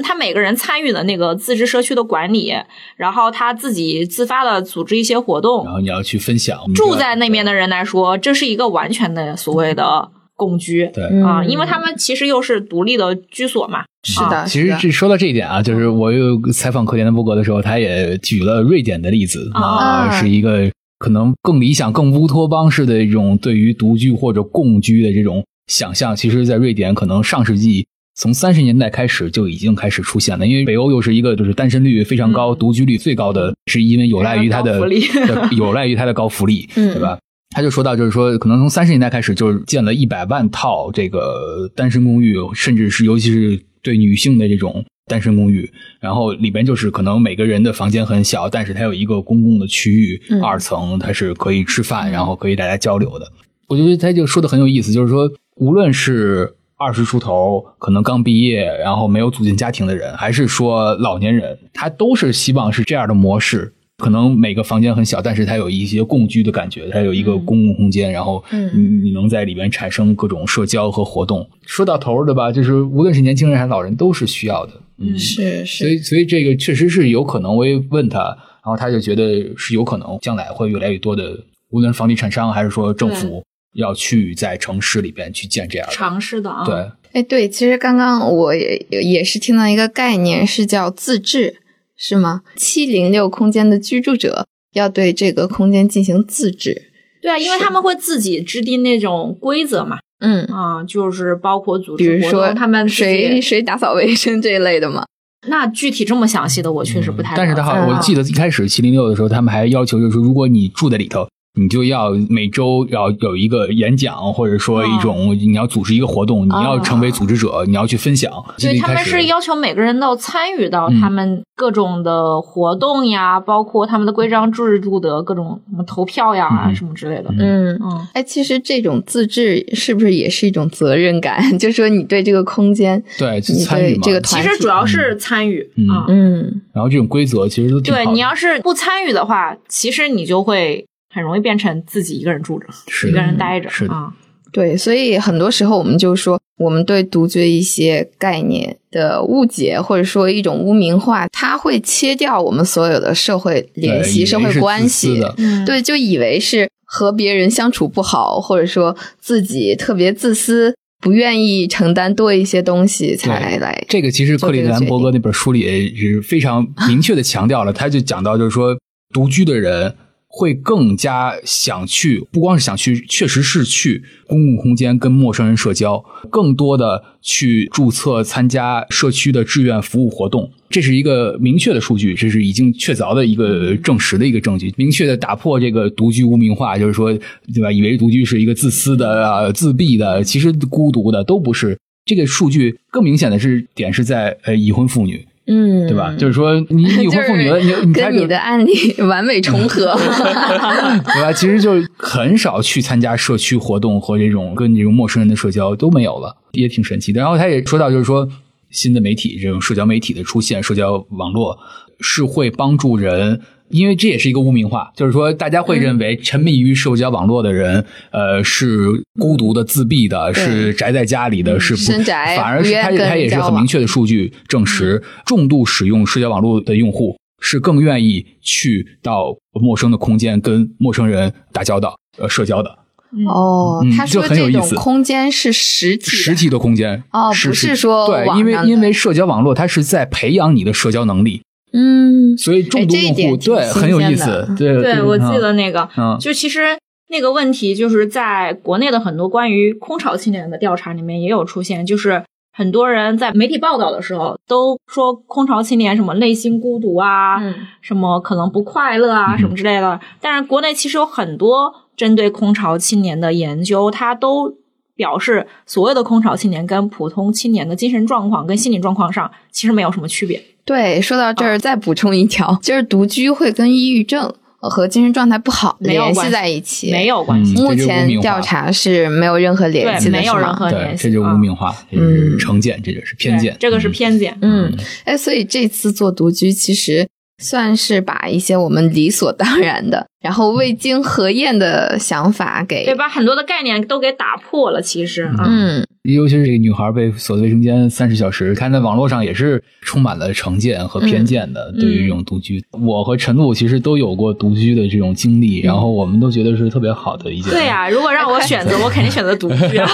Speaker 2: 他每个人参与的那个自治社区的管理，然后他自己自发的组织一些活动，
Speaker 3: 然后你要去分享。
Speaker 2: 住在那边的人来说，这是一个完全的所谓的。共居
Speaker 3: 对
Speaker 2: 啊，因为他们其实又是独立的居所嘛。
Speaker 1: 是的，
Speaker 3: 其实这说到这一点啊，就是我又采访科田的伯格的时候，他也举了瑞典的例子啊，是一个可能更理想、更乌托邦式的一种对于独居或者共居的这种想象。其实，在瑞典，可能上世纪从三十年代开始就已经开始出现了。因为北欧又是一个就是单身率非常高、独居率最高的，是因为有赖于它的 *laughs* 有赖于它的高福利，对吧？他就说到，就是说，可能从三十年代开始，就是建了一百万套这个单身公寓，甚至是尤其是对女性的这种单身公寓，然后里边就是可能每个人的房间很小，但是它有一个公共的区域，
Speaker 1: 嗯
Speaker 3: 二层它是可以吃饭，然后可以大家交流的。我觉得他就说的很有意思，就是说，无论是二十出头，可能刚毕业，然后没有组建家庭的人，还是说老年人，他都是希望是这样的模式。可能每个房间很小，但是它有一些共居的感觉，它有一个公共空间，然后
Speaker 1: 嗯
Speaker 3: 你你能在里面产生各种社交和活动。说到头儿，对吧？就是无论是年轻人还是老人，都是需要的。嗯，
Speaker 1: 是
Speaker 3: 所以所以这个确实是有可能。我也问他，然后他就觉得是有可能，将来会越来越多的，无论是房地产商还是说政府，要去在城市里边去建这样的。
Speaker 2: 尝试的啊，
Speaker 3: 对，
Speaker 1: 哎，对，其实刚刚我也也是听到一个概念，是叫自治，是吗？七零六空间的居住者要对这个空间进行自治。
Speaker 2: 对啊，因为他们会自己制定那种规则嘛，
Speaker 1: 嗯，
Speaker 2: 啊，就是包括组织比
Speaker 1: 如说
Speaker 2: 动，他们
Speaker 1: 谁谁打扫卫生这一类的嘛。*laughs*
Speaker 2: 那具体这么详细的，我确实不太。
Speaker 3: 但是他好我记得一开始七零六的时候，他们还要求就是说，如果你住在里头，你就要每周要有一个演讲，或者说一种你要组织一个活动，你要成为组织者，你要去分享。记得
Speaker 2: 对他们是要求每个人都参与到
Speaker 3: 嗯
Speaker 2: 他们各种的活动呀，包括他们的规章制度的各种什么投票呀、
Speaker 3: 嗯
Speaker 2: 什么之类的。
Speaker 1: 嗯，
Speaker 2: 嗯，
Speaker 1: 哎，其实这种自治是不是也是一种责任感？*laughs* 就说你对这个空间，
Speaker 3: 对去
Speaker 1: 你
Speaker 3: 参与嘛。
Speaker 1: 对这个
Speaker 2: 其
Speaker 1: 团体
Speaker 2: 实主要是参与
Speaker 3: 嗯
Speaker 2: 啊。
Speaker 1: 嗯
Speaker 3: 然后这种规则其实都挺好的。
Speaker 2: 对你要是不参与的话，其实你就会很容易变成自己一个人住着，
Speaker 3: 是
Speaker 2: 一个人待着
Speaker 3: 是
Speaker 2: 啊。
Speaker 1: 对，所以很多时候我们就说，我们对独居一些概念的误解，或者说一种污名化，它会切掉我们所有的社会联系、社会关系对，就以为是和别人相处不好，或者说自己特别自私，不愿意承担多一些东西才来。
Speaker 3: 这个其实克里兰伯格那本书里也是非常明确的强调了，他就讲到就是说，独居的人会更加想去，不光是想去，确实是去公共空间跟陌生人社交，更多的去注册参加社区的志愿服务活动。这是一个明确的数据，这是已经确凿的一个证实的一个证据，明确的打破这个独居污名化，就是说，对吧？以为独居是一个自私的、啊、自闭的，其实孤独的都不是。这个数据更明显的是点是在呃已婚妇女，
Speaker 1: 嗯，
Speaker 3: 对吧？就是说你已婚妇女了，你你
Speaker 1: 跟你的案例 *laughs* 完美重合。*laughs*
Speaker 3: 对吧？其实就很少去参加社区活动和这种跟这种陌生人的社交都没有了，也挺神奇的。然后他也说到，就是说新的媒体这种社交媒体的出现，社交网络是会帮助人。因为这也是一个污名化，就是说，大家会认为沉迷于社交网络的人，呃，是孤独的、自闭的，是宅在家里的，是不
Speaker 1: 宅
Speaker 3: 反而是他他也是很明确的数据证实，重度使用社交网络的用户是更愿意去到陌生的空间跟陌生人打交道、呃社交的。
Speaker 1: 哦
Speaker 3: 嗯，
Speaker 1: 他说
Speaker 3: 就很有
Speaker 1: 这种
Speaker 3: 意思。
Speaker 1: 空间是实体的。
Speaker 3: 实体的空间
Speaker 1: 哦不是说
Speaker 3: 对，因为因为社交网络它是在培养你的社交能力，
Speaker 1: 嗯，
Speaker 3: 所以重度
Speaker 1: 哎这一
Speaker 3: 用户、
Speaker 1: 点
Speaker 3: 对很有意思。对
Speaker 2: 对，我记
Speaker 3: 嗯
Speaker 2: 得那个，
Speaker 3: 嗯
Speaker 2: 就其实那个问题，就是在国内的很多关于空巢青年的调查里面也有出现，就是很多人在媒体报道的时候都说空巢青年什么内心孤独啊，
Speaker 1: 嗯
Speaker 2: 什么可能不快乐啊，
Speaker 3: 嗯
Speaker 2: 什么之类的。但是国内其实有很多针对空巢青年的研究，它都表示所谓的空巢青年跟普通青年的精神状况跟心理状况上其实没有什么区别。
Speaker 1: 对，说到这儿再补充一条，就是独居会跟抑郁症和精神状态不好联系在一起，
Speaker 2: 没有关系。
Speaker 3: 嗯
Speaker 1: 目前调查是没有任何联系的，
Speaker 2: 没有任何，联系
Speaker 3: 这就污名化，这是成见，这就是偏见，
Speaker 2: 这个是偏见。
Speaker 1: 嗯，哎，所以这次做独居其实算是把一些我们理所当然的，然后未经核验的想法给
Speaker 2: 对，把很多的概念都给打破了。其实啊，
Speaker 1: 嗯，
Speaker 3: 尤其是这个女孩被锁在卫生间三十小时，看在网络上也是充满了成见和偏见的。对于这种独居，我和陈露其实都有过独居的这种经历，然后我们都觉得是特别好的一件。
Speaker 2: 对呀、如果让我 *laughs* 选择，我肯定选择独居啊。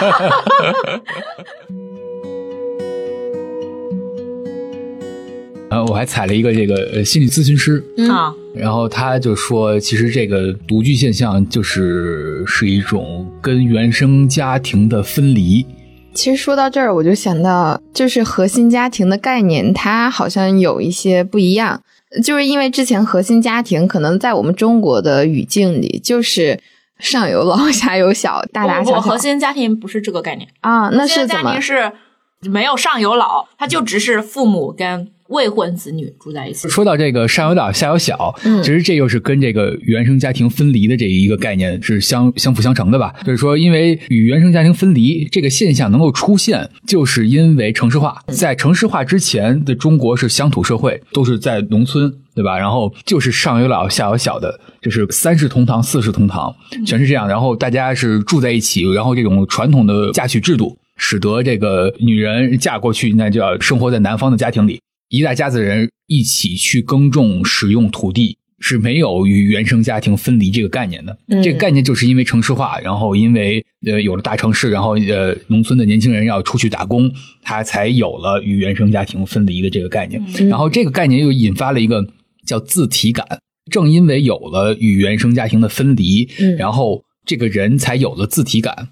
Speaker 3: 呃，我还采了一个这个呃心理咨询师，
Speaker 1: 嗯
Speaker 2: 啊，
Speaker 3: 然后他就说，其实这个独居现象就是是一种跟原生家庭的分离。
Speaker 1: 其实说到这儿，我就想到，就是核心家庭的概念，它好像有一些不一样。就是因为之前核心家庭可能在我们中国的语境里，就是上有老 *laughs* 下有小，大大小小
Speaker 2: 核心家庭不是这个概念，
Speaker 1: 啊，那
Speaker 2: 核心
Speaker 1: 是怎么
Speaker 2: 家庭？是没有上有老，他就只是父母跟未婚子女住在一起。
Speaker 3: 说到这个上有老下有小，
Speaker 1: 嗯
Speaker 3: 其实这又是跟这个原生家庭分离的这一个概念是相相辅相成的吧？就是说，因为与原生家庭分离这个现象能够出现，就是因为城市化。在城市化之前的中国是乡土社会，都是在农村，对吧？然后就是上有老下有小的，就是三世同堂、四世同堂，全是这样。然后大家是住在一起，然后这种传统的嫁娶制度。使得这个女人嫁过去，那就要生活在男方的家庭里，一大家子人一起去耕种、使用土地，是没有与原生家庭分离这个概念的。
Speaker 1: 嗯
Speaker 3: 这个概念就是因为城市化，然后因为呃有了大城市，然后呃农村的年轻人要出去打工，他才有了与原生家庭分离的这个概念。
Speaker 1: 嗯
Speaker 3: 然后这个概念又引发了一个叫自体感。正因为有了与原生家庭的分离，
Speaker 1: 嗯
Speaker 3: 然后这个人才有了自体感。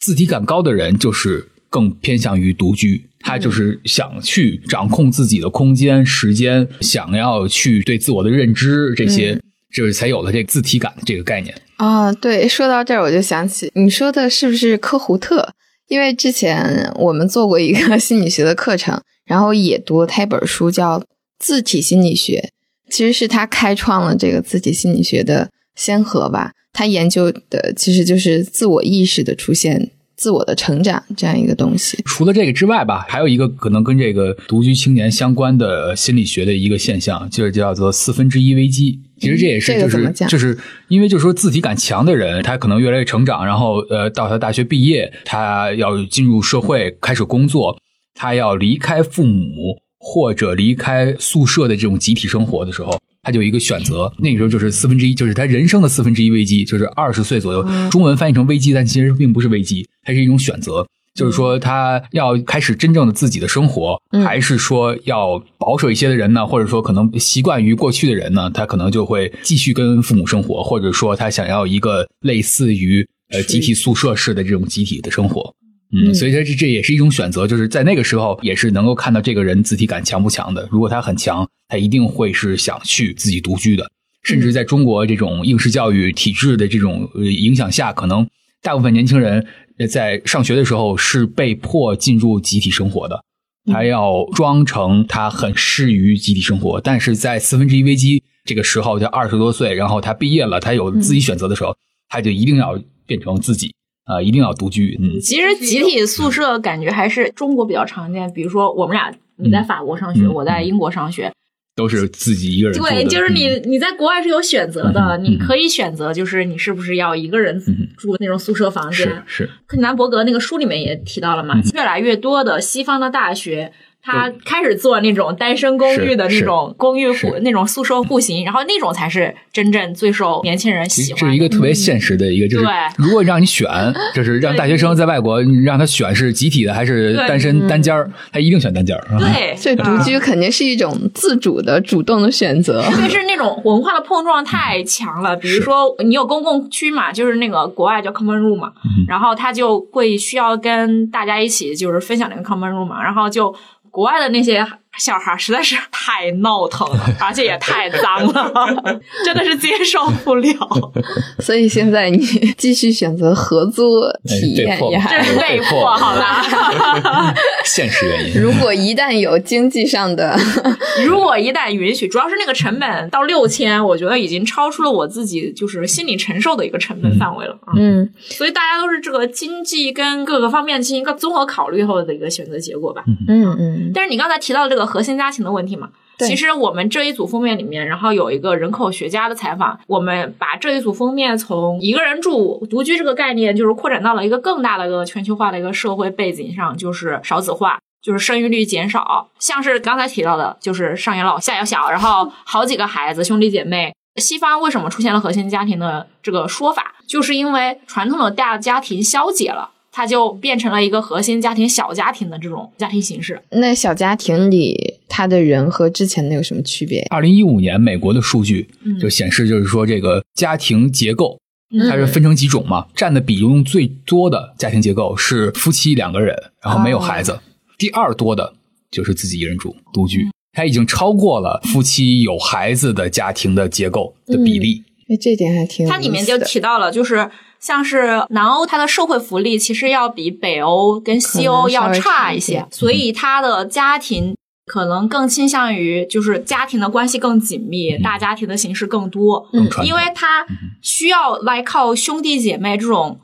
Speaker 3: 自体感高的人就是更偏向于独居，他就是想去掌控自己的空间、时间，想要去对自我的认知，这些、就是才有了这个自体感这个概念。
Speaker 1: 啊、对，说到这儿我就想起你说的是不是科胡特？因为之前我们做过一个心理学的课程，然后也读了他一本书叫《自体心理学》，其实是他开创了这个自体心理学的先河吧。他研究的其实就是自我意识的出现、自我的成长这样一个东西。
Speaker 3: 除了这个之外吧，还有一个可能跟这个独居青年相关的心理学的一个现象，就是叫做四分之一危机。其实这也是就是、就是因为就是说自体感强的人，他可能越来越成长，然后呃到他大学毕业，他要进入社会开始工作，他要离开父母或者离开宿舍的这种集体生活的时候。他就有一个选择，那个时候就是四分之一，就是他人生的四分之一危机，就是二十岁左右。中文翻译成危机，但其实并不是危机，它是一种选择。就是说，他要开始真正的自己的生活，
Speaker 1: 嗯
Speaker 3: 还是说要保守一些的人呢？或者说可能习惯于过去的人呢，他可能就会继续跟父母生活，或者说他想要一个类似于呃集体宿舍式的这种集体的生活。嗯，
Speaker 1: 嗯
Speaker 3: 所以他这这也是一种选择，就是在那个时候也是能够看到这个人自体感强不强的。如果他很强，他一定会是想去自己独居的。甚至在中国这种应试教育体制的这种呃影响下，可能大部分年轻人呃在上学的时候是被迫进入集体生活的。他要装成他很适于集体生活，但是在四分之一危机这个时候，他二十多岁，然后他毕业了，他有自己选择的时候，他就一定要变成自己啊、一定要独居。嗯，
Speaker 2: 其实集体宿舍感觉还是中国比较常见，比如说我们俩，你在法国上学，
Speaker 3: 嗯
Speaker 2: 我在英国上学，
Speaker 3: 都是自己一个人。
Speaker 2: 对，就是你
Speaker 3: 嗯
Speaker 2: 你在国外是有选择的，你可以选择就是你是不是要一个人
Speaker 3: 嗯
Speaker 2: 住那种宿舍房间。
Speaker 3: 是是，
Speaker 2: 克里南伯格那个书里面也提到了嘛，
Speaker 3: 嗯
Speaker 2: 越来越多的西方的大学。他开始做那种单身公寓的那种公寓户那种宿舍户型，然后那种才是真正最受年轻人喜欢的。
Speaker 3: 这是一个特别现实的一个，就是
Speaker 2: 对
Speaker 3: 如果让你选，就是让大学生在外国，让他选是集体的还是单身单间儿，他一定选单间儿。啊
Speaker 2: 对，*laughs*
Speaker 1: 所以独居肯定是一种自主的、主动的选择。*laughs*
Speaker 2: 但是那种文化的碰撞太强了。比如说，你有公共区嘛，就是那个国外叫 common room 嘛，
Speaker 3: 嗯
Speaker 2: 然后他就会需要跟大家一起就是分享那个 common room 嘛，然后就国外的那些小孩实在是太闹腾了，而且也太脏了，*laughs* 真的是接受不了。*laughs*
Speaker 1: 所以现在你继续选择合租体验
Speaker 3: 被迫
Speaker 1: 也还
Speaker 2: 这是被迫，好吧？*laughs*
Speaker 3: 现实原因。
Speaker 1: 如果一旦有经济上的，
Speaker 2: 如果一旦允许，主要是那个成本到六千，我觉得已经超出了我自己就是心理承受的一个成本范围了啊。
Speaker 1: 嗯
Speaker 2: 所以大家都是这个经济跟各个方面进行一个综合考虑后的一个选择结果吧。
Speaker 1: 嗯嗯
Speaker 2: 但是你刚才提到这个核心家庭的问题嘛，
Speaker 1: 对
Speaker 2: 其实我们这一组封面里面，然后有一个人口学家的采访，我们把这一组封面从一个人住独居这个概念，就是扩展到了一个更大的一个全球化的一个社会背景上，就是少子化。就是生育率减少，像是刚才提到的，就是上有老下有小，然后好几个孩子，兄弟姐妹。西方为什么出现了核心家庭的这个说法？就是因为传统的大家庭消解了，它就变成了一个核心家庭小家庭的这种家庭形式。
Speaker 1: 那小家庭里他的人和之前的有什么区别？
Speaker 3: 二零一五年美国的数据
Speaker 2: 嗯
Speaker 3: 就显示，就是说这个家庭结构
Speaker 2: 嗯
Speaker 3: 它是分成几种嘛，占的比重最多的家庭结构是夫妻两个人，然后没有孩子。第二多的就是自己一人住独居，它已经超过了夫妻有孩子的家庭的结构的比例。
Speaker 1: 哎，这点还挺有
Speaker 2: 它里面就提到了，就是像是南欧，它的社会福利其实要比北欧跟西欧要差一些，所以它的家庭可能更倾向于就是家庭的关系更紧密，大家庭的形式更多，
Speaker 3: 嗯
Speaker 2: 因为它需要来靠兄弟姐妹这种。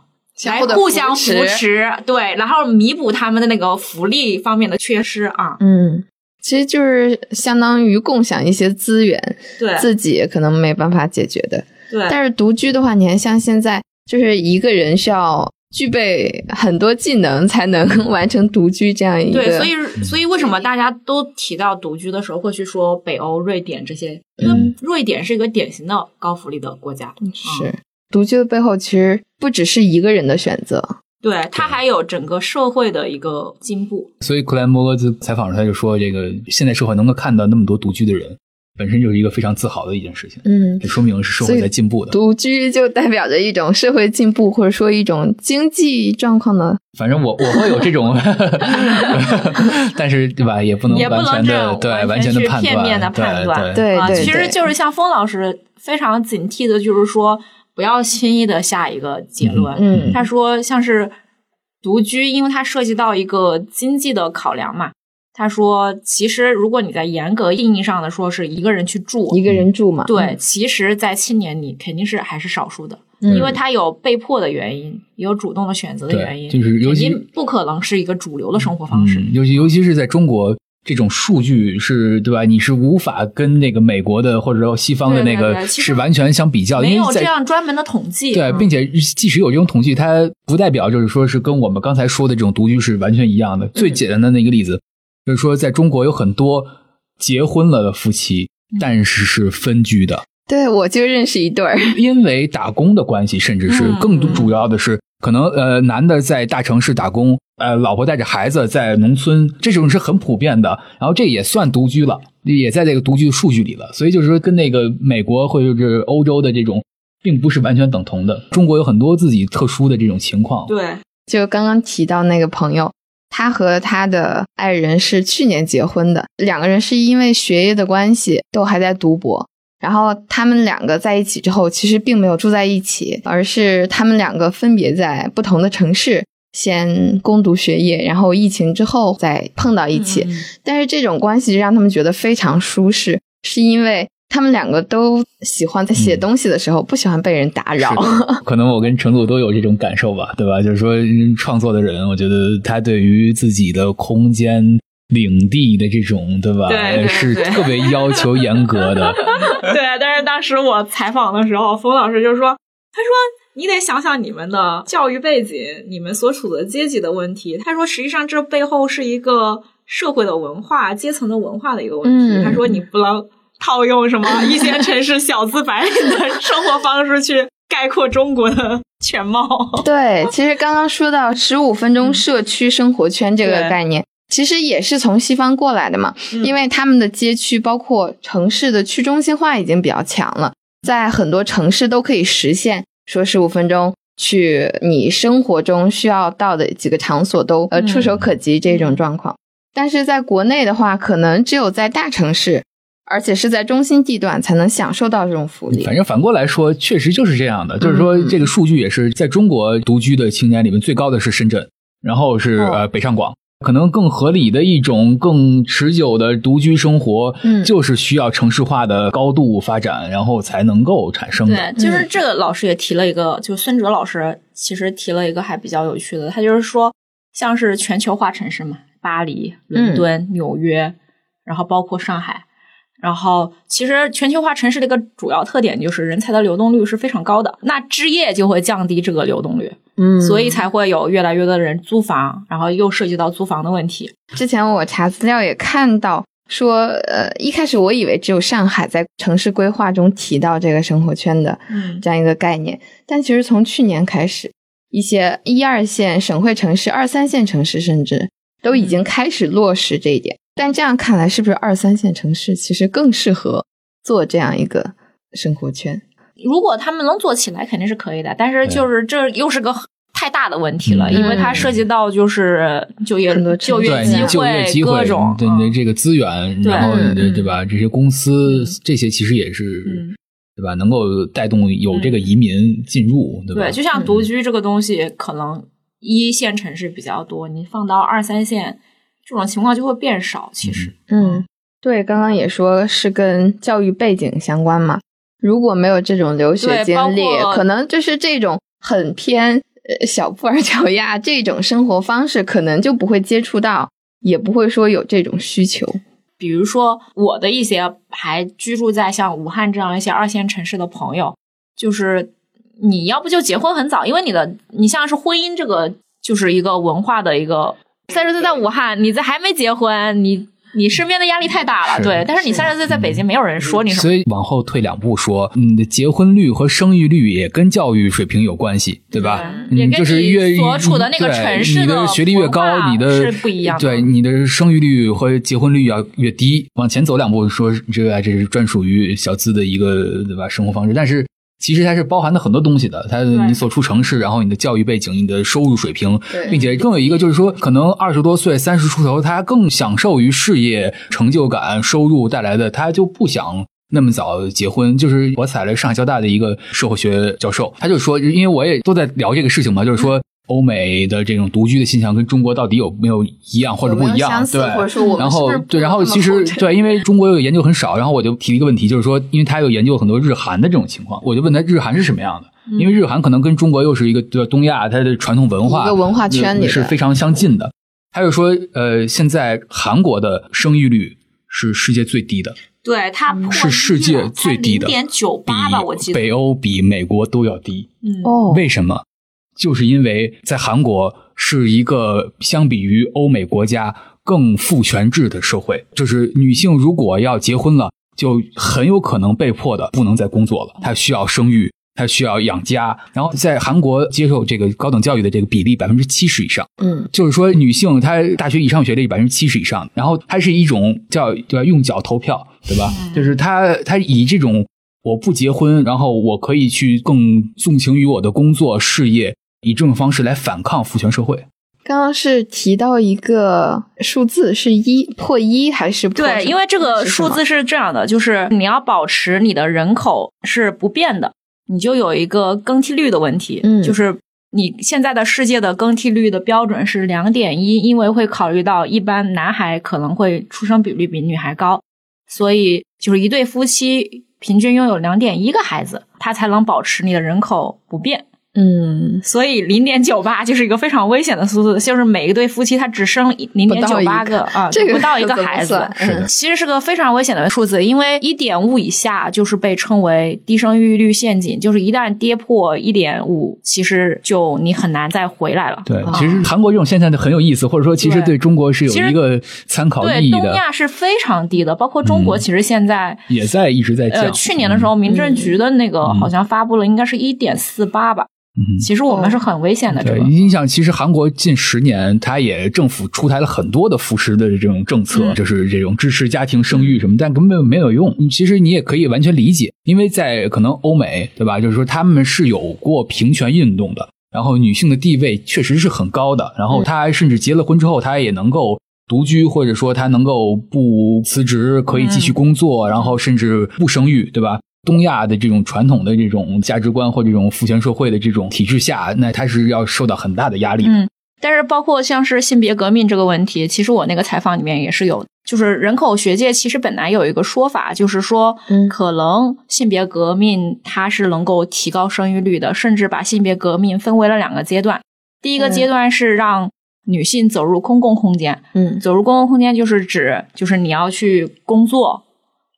Speaker 2: 来
Speaker 1: 互
Speaker 2: 相
Speaker 1: 扶持
Speaker 2: 扶持，对，然后弥补他们的那个福利方面的缺失啊，
Speaker 1: 嗯，其实就是相当于共享一些资源，
Speaker 2: 对，
Speaker 1: 自己可能没办法解决的。
Speaker 2: 对，
Speaker 1: 但是独居的话，你看像现在，就是一个人需要具备很多技能才能完成独居这样一个。
Speaker 2: 对，所以所以为什么大家都提到独居的时候会去说北欧、瑞典这些？因为
Speaker 1: 嗯
Speaker 2: 瑞典是一个典型的高福利的国家，
Speaker 1: 是独居的背后，其实不只是一个人的选择。
Speaker 2: 对它还有整个社会的一个进步。
Speaker 3: 所以克莱摩格在采访时他就说，这个现代社会能够看到那么多独居的人，本身就是一个非常自豪的一件事情，
Speaker 1: 嗯，
Speaker 3: 这说明是社会在进步的。
Speaker 1: 独居就代表着一种社会进步，或者说一种经济状况的。
Speaker 3: 反正我我会有这种 *laughs* *laughs* 但是对吧，也不能
Speaker 2: 也不
Speaker 3: 完全
Speaker 2: 能这样
Speaker 3: 的对
Speaker 2: 完
Speaker 3: 全的判断，
Speaker 2: 片面的判断，啊，
Speaker 1: 对对对
Speaker 2: 其实就是像风老师非常警惕的，就是说不要轻易的下一个结论。
Speaker 1: 嗯
Speaker 2: 他说像是独居，因为它涉及到一个经济的考量嘛。他说，其实如果你在严格意义上的说是一个人去住，
Speaker 1: 一个人住嘛，
Speaker 2: 对，其实，在青年里肯定是还是少数的，
Speaker 1: 嗯
Speaker 2: 因为他有被迫的原因，也有主动的选择的原因，
Speaker 3: 就是尤其
Speaker 2: 不可能是一个主流的生活方式。
Speaker 3: 嗯，尤其尤其是在中国，这种数据是对吧？你是无法跟那个美国的或者说西方的那个是完全相比较的，
Speaker 2: 没有这样专门的统计，
Speaker 3: 对，
Speaker 2: 嗯
Speaker 3: 并且即使有这种统计，它不代表就是说是跟我们刚才说的这种独居是完全一样的。最简单的那个例子就是说，在中国有很多结婚了的夫妻，但是是分居的，
Speaker 1: 对我就认识一对儿。*laughs*
Speaker 3: 因为打工的关系，甚至是
Speaker 2: 嗯
Speaker 3: 更主要的是，可能呃男的在大城市打工，呃老婆带着孩子在农村，这种是很普遍的。然后这也算独居了，也在这个独居的数据里了。所以就是说，跟那个美国或者是欧洲的这种，并不是完全等同的。中国有很多自己特殊的这种情况。
Speaker 2: 对，
Speaker 1: 就刚刚提到那个朋友，他和他的爱人是去年结婚的，两个人是因为学业的关系都还在读博。然后他们两个在一起之后，其实并没有住在一起，而是他们两个分别在不同的城市先攻读学业，然后疫情之后再碰到一起。
Speaker 2: 嗯
Speaker 1: 但是这种关系让他们觉得非常舒适，是因为他们两个都喜欢在写东西的时候、不喜欢被人打扰。*laughs*
Speaker 3: 可能我跟程度都有这种感受吧，对吧？就是说，嗯创作的人，我觉得他对于自己的空间、领地的这种，对吧？
Speaker 2: 对对对
Speaker 3: 是特别要求严格的。*laughs*
Speaker 2: 对，但是当时我采访的时候，冯老师就说：“他说你得想想你们的教育背景，你们所处的阶级的问题。他说，实际上这背后是一个社会的文化、阶层的文化的一个问题。
Speaker 1: 嗯
Speaker 2: 他说，你不能套用什么一线城市小资白领的生活方式去概括中国的全貌。*laughs*
Speaker 1: 对，其实刚刚说到十五分钟社区生活圈这个概念，其实也是从西方过来的嘛，
Speaker 2: 嗯
Speaker 1: 因为他们的街区包括城市的去中心化已经比较强了，在很多城市都可以实现说十五分钟。去你生活中需要到的几个场所都呃
Speaker 2: 嗯
Speaker 1: 触手可及这种状况，但是在国内的话，可能只有在大城市，而且是在中心地段才能享受到这种福利。
Speaker 3: 反正反过来说，确实就是这样的。就是说，
Speaker 1: 嗯
Speaker 3: 这个数据也是在中国独居的青年里面最高的是深圳，然后是
Speaker 1: 哦
Speaker 3: 呃北上广。可能更合理的一种、更持久的独居生活，
Speaker 1: 嗯
Speaker 3: 就是需要城市化的高度发展，然后才能够产生的。
Speaker 2: 对，就是这个老师也提了一个，就孙哲老师其实提了一个还比较有趣的，他就是说，像是全球化城市嘛，巴黎、伦敦、纽约，然后包括上海，然后其实全球化城市的一个主要特点就是人才的流动率是非常高的，那置业就会降低这个流动率，
Speaker 1: 嗯
Speaker 2: 所以才会有越来越多的人租房，然后又涉及到租房的问题。
Speaker 1: 之前我查资料也看到说，呃，一开始我以为只有上海在城市规划中提到这个生活圈的
Speaker 2: 嗯
Speaker 1: 这样一个概念，但其实从去年开始，一些一二线省会城市、二三线城市甚至都已经开始落实这一点。但这样看来，是不是二三线城市其实更适合做这样一个生活圈？
Speaker 2: 如果他们能做起来，肯定是可以的。但是就是这又是个太大的问题了，
Speaker 3: 嗯
Speaker 2: 因为它涉及到就是就业
Speaker 1: 很多
Speaker 2: 就业
Speaker 3: 就业机会，
Speaker 2: 各种
Speaker 3: 对你的
Speaker 2: 嗯
Speaker 3: 这个资源，
Speaker 2: 对
Speaker 3: 然后你的
Speaker 1: 嗯
Speaker 3: 对吧？这些公司这些其实也是
Speaker 2: 嗯
Speaker 3: 对吧？能够带动有这个移民进入，对吧？
Speaker 2: 对，就像独居这个东西，可能一线城市比较多，你放到二三线，这种情况就会变少。其实，
Speaker 1: 嗯，对，刚刚也说是跟教育背景相关嘛。如果没有这种留学经历，可能就是这种很偏呃小布尔乔亚这种生活方式，可能就不会接触到，也不会说有这种需求。
Speaker 2: 比如说，我的一些还居住在像武汉这样一些二线城市的朋友，就是你要不就结婚很早，因为你的你像是婚姻这个就是一个文化的一个，三十岁在武汉，你在还没结婚，你。你身边的压力太大了，对。但是你三十岁在北京，没有人说你什么。
Speaker 3: 所以往后退两步说，你的结婚率和生育率也跟教育水平有关系，对吧？
Speaker 2: 嗯，
Speaker 3: 就是越
Speaker 2: 所处的那个城市
Speaker 3: 的学历越高，你的
Speaker 2: 是不一样。
Speaker 3: 对，你的生育率和结婚率要越低。往前走两步说，这个这是专属于小资的一个对吧生活方式，但是。其实它是包含的很多东西的，它你所处城市，然后你的教育背景、你的收入水平，并且更有一个就是说，可能二十多岁、三十出头，他更享受于事业成就感、收入带来的，他就不想那么早结婚。就是我采了上海交大的一个社会学教授，他就说，因为我也都在聊这个事情嘛，就是说。欧美的这种独居的现象跟中国到底有没有一样或者不一样？对，然后对，然后其实对，因为中国有研究很少，然后我就提一个问题，就是说，因为他有研究很多日韩的这种情况，我就问他日韩是什么样的？因为日韩可能跟中国又是一个对东亚，它的传统文化
Speaker 1: 一个文化圈里
Speaker 3: 是非常相近的。他就说，呃，现在韩国的生育率是世界最低的，
Speaker 2: 对，它
Speaker 3: 是世界最低的，
Speaker 2: 点九八吧，我记得
Speaker 3: 北欧比美国都要低。
Speaker 2: 嗯，
Speaker 1: 哦，
Speaker 3: 为什么？就是因为在韩国是一个相比于欧美国家更父权制的社会，就是女性如果要结婚了，就很有可能被迫的不能再工作了，她需要生育，她需要养家。然后在韩国接受这个高等教育的这个比例百分之七十以上，
Speaker 1: 嗯，
Speaker 3: 就是说女性她大学以上学历百分之七十以上，然后它是一种叫对吧用脚投票，对吧？就是她她以这种我不结婚，然后我可以去更纵情于我的工作事业。以这种方式来反抗父权社会。
Speaker 1: 刚刚是提到一个数字是一破一还是
Speaker 2: 对？因为这个数字是这样的，就是你要保持你的人口是不变的，你就有一个更替率的问题。
Speaker 1: 嗯，
Speaker 2: 就是你现在的世界的更替率的标准是两点一，因为会考虑到一般男孩可能会出生比率比女孩高，所以就是一对夫妻平均拥有两点一个孩子，他才能保持你的人口不变。
Speaker 1: 嗯，
Speaker 2: 所以零点九八就是一个非常危险的数字，就是每一对夫妻他只生零点九八个啊，
Speaker 1: 这个
Speaker 2: 不到一个孩子，其实是个非常危险的数字，因为一点五以下就是被称为低生育率陷阱，就是一旦跌破一点五，其实就你很难再回来了。
Speaker 3: 对，其实韩国这种现象就很有意思，或者说其实对中国是有一个参考意义的。
Speaker 2: 东亚是非常低的，包括中国其实现在
Speaker 3: 也在一直在降。
Speaker 2: 去年的时候，民政局的那个好像发布了，应该是一点四八吧。其实我们是很危险的。这个，
Speaker 3: 你想，其实韩国近十年，它也政府出台了很多的扶持的这种政策，就是这种支持家庭生育什么，但根本没有用。其实你也可以完全理解，因为在可能欧美，对吧？就是说他们是有过平权运动的，然后女性的地位确实是很高的，然后她甚至结了婚之后，她也能够独居，或者说她能够不辞职，可以继续工作，然后甚至不生育，对吧？东亚的这种传统的这种价值观或这种父权社会的这种体制下，那他是要受到很大的压力。
Speaker 2: 嗯，但是包括像是性别革命这个问题，其实我那个采访里面也是有，就是人口学界其实本来有一个说法，就是说，嗯可能性别革命它是能够提高生育率的，甚至把性别革命分为了两个阶段。第一个阶段是让女性走入公共空间，
Speaker 1: 嗯，
Speaker 2: 走入公共空间就是指就是你要去工作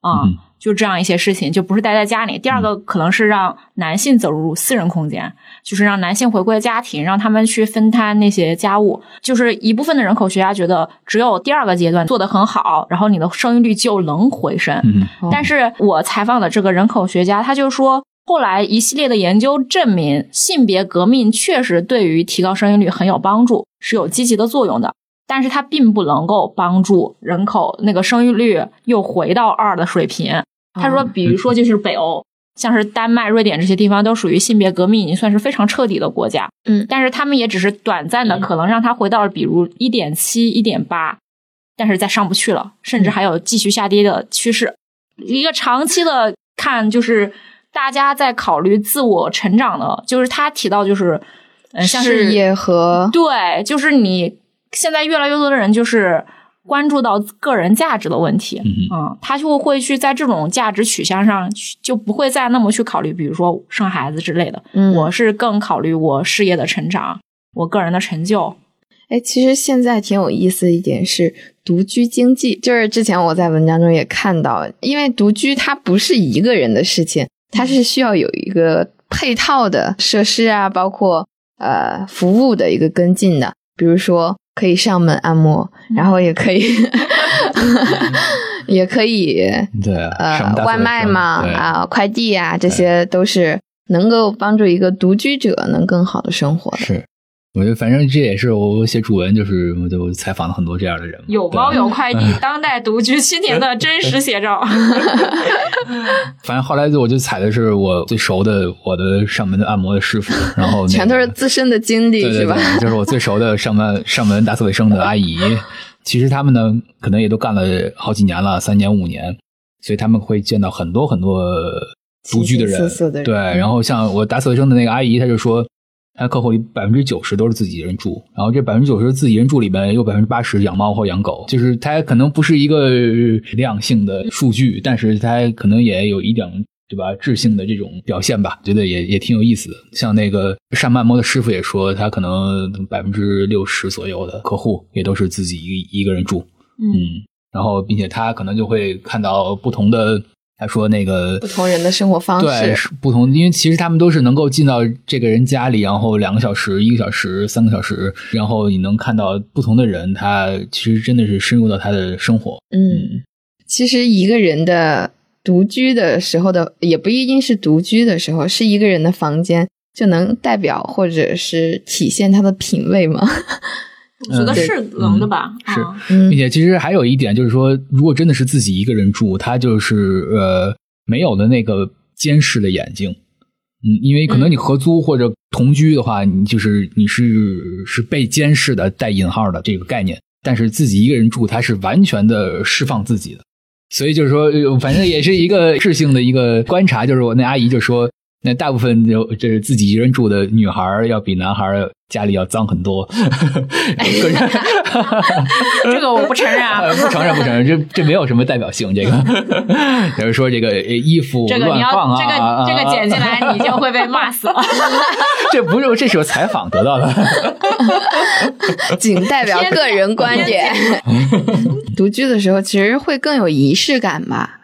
Speaker 2: 啊。就这样一些事情，就不是待在家里。第二个可能是让男性走入私人空间，就是让男性回归家庭，让他们去分摊那些家务。就是一部分的人口学家觉得，只有第二个阶段做得很好，然后你的生育率就能回升。但是我采访的这个人口学家，他就说，后来一系列的研究证明，性别革命确实对于提高生育率很有帮助，是有积极的作用的。但是它并不能够帮助人口那个生育率又回到二的水平。他说，比如说，就是北欧，像是丹麦、瑞典这些地方，都属于性别革命已经算是非常彻底的国家。
Speaker 1: 嗯，
Speaker 2: 但是他们也只是短暂的，可能让它回到了比如一点七、一点八，但是再上不去了，甚至还有继续下跌的趋势。一个长期的看，就是大家在考虑自我成长的，就是他提到就是，嗯，像是
Speaker 1: 事业和
Speaker 2: 对，就是你现在越来越多的人就是关注到个人价值的问题，
Speaker 3: 嗯
Speaker 2: 他就会去在这种价值取向上去就不会再那么去考虑，比如说生孩子之类的。
Speaker 1: 嗯
Speaker 2: 我是更考虑我事业的成长，我个人的成就。
Speaker 1: 哎，其实现在挺有意思的一点是独居经济，就是之前我在文章中也看到，因为独居它不是一个人的事情，它是需要有一个配套的设施啊，包括呃服务的一个跟进的，比如说可以上门按摩，然后也可以 *laughs* 也可以
Speaker 3: 对啊，
Speaker 1: 呃外卖嘛啊快递啊，这些都是能够帮助一个独居者能更好的生活的。
Speaker 3: 是，我觉得反正这也是我写主文，就是我就采访了很多这样的人，
Speaker 2: 有
Speaker 3: 对
Speaker 2: 猫有快递，*laughs* 当代独居青年的真实写照。*laughs*
Speaker 3: 反正后来我就采的是我最熟的我的上门的按摩的师傅，然后、那个、
Speaker 1: 全都是自身的经历，
Speaker 3: 对对
Speaker 1: 是吧？
Speaker 3: 就是我最熟的上门上门打扫卫生的阿姨。其实他们呢，可能也都干了好几年了，三年五年，所以他们会见到很多很多独居的人。
Speaker 1: 形形色色的人
Speaker 3: 对，然后像我打扫卫生的那个阿姨，她就说，她客户里百分之九十都是自己人住，然后这百分之九十自己人住里面有百分之八十养猫或养狗，就是它可能不是一个量性的数据，但是它可能也有一点。对吧？质性的这种表现吧，觉得也也挺有意思的。像那个上门按摩的师傅也说，他可能百分之六十左右的客户也都是自己一一个人住，嗯，然后并且他可能就会看到不同的，他说那个
Speaker 1: 不同人的生活方式，
Speaker 3: 是不同，因为其实他们都是能够进到这个人家里，然后两个小时、一个小时、三个小时，然后你能看到不同的人，他其实真的是深入到他的生活，
Speaker 1: 嗯，其实一个人的独居的时候的，也不一定是独居的时候，是一个人的房间就能代表或者是体现他的品味吗？
Speaker 2: 我觉得是能的吧？
Speaker 3: 是。并且其实还有一点就是说，如果真的是自己一个人住，他就是呃没有了那个监视的眼睛，嗯，因为可能你合租或者同居的话，你就是你是是被监视的带引号的这个概念，但是自己一个人住，他是完全的释放自己的，所以就是说，呃反正也是一个 *laughs* 质性的一个观察，就是我那阿姨就说。那大部分就这是自己一个人住的女孩儿，要比男孩儿家里要脏很多。个 *laughs* 人 *laughs*
Speaker 2: 这个我不承认啊
Speaker 3: 呃不承认，不承认，这这没有什么代表性。这个 *laughs* 就是说，这个呃衣服
Speaker 2: 这个你要
Speaker 3: 乱放啊，
Speaker 2: 这个
Speaker 3: 啊
Speaker 2: 这个剪进来，你就会被骂死了。
Speaker 3: 这不是，这是我采访得到的。
Speaker 1: 仅代表个人观点。独居的时候，其实会更有仪式感吧，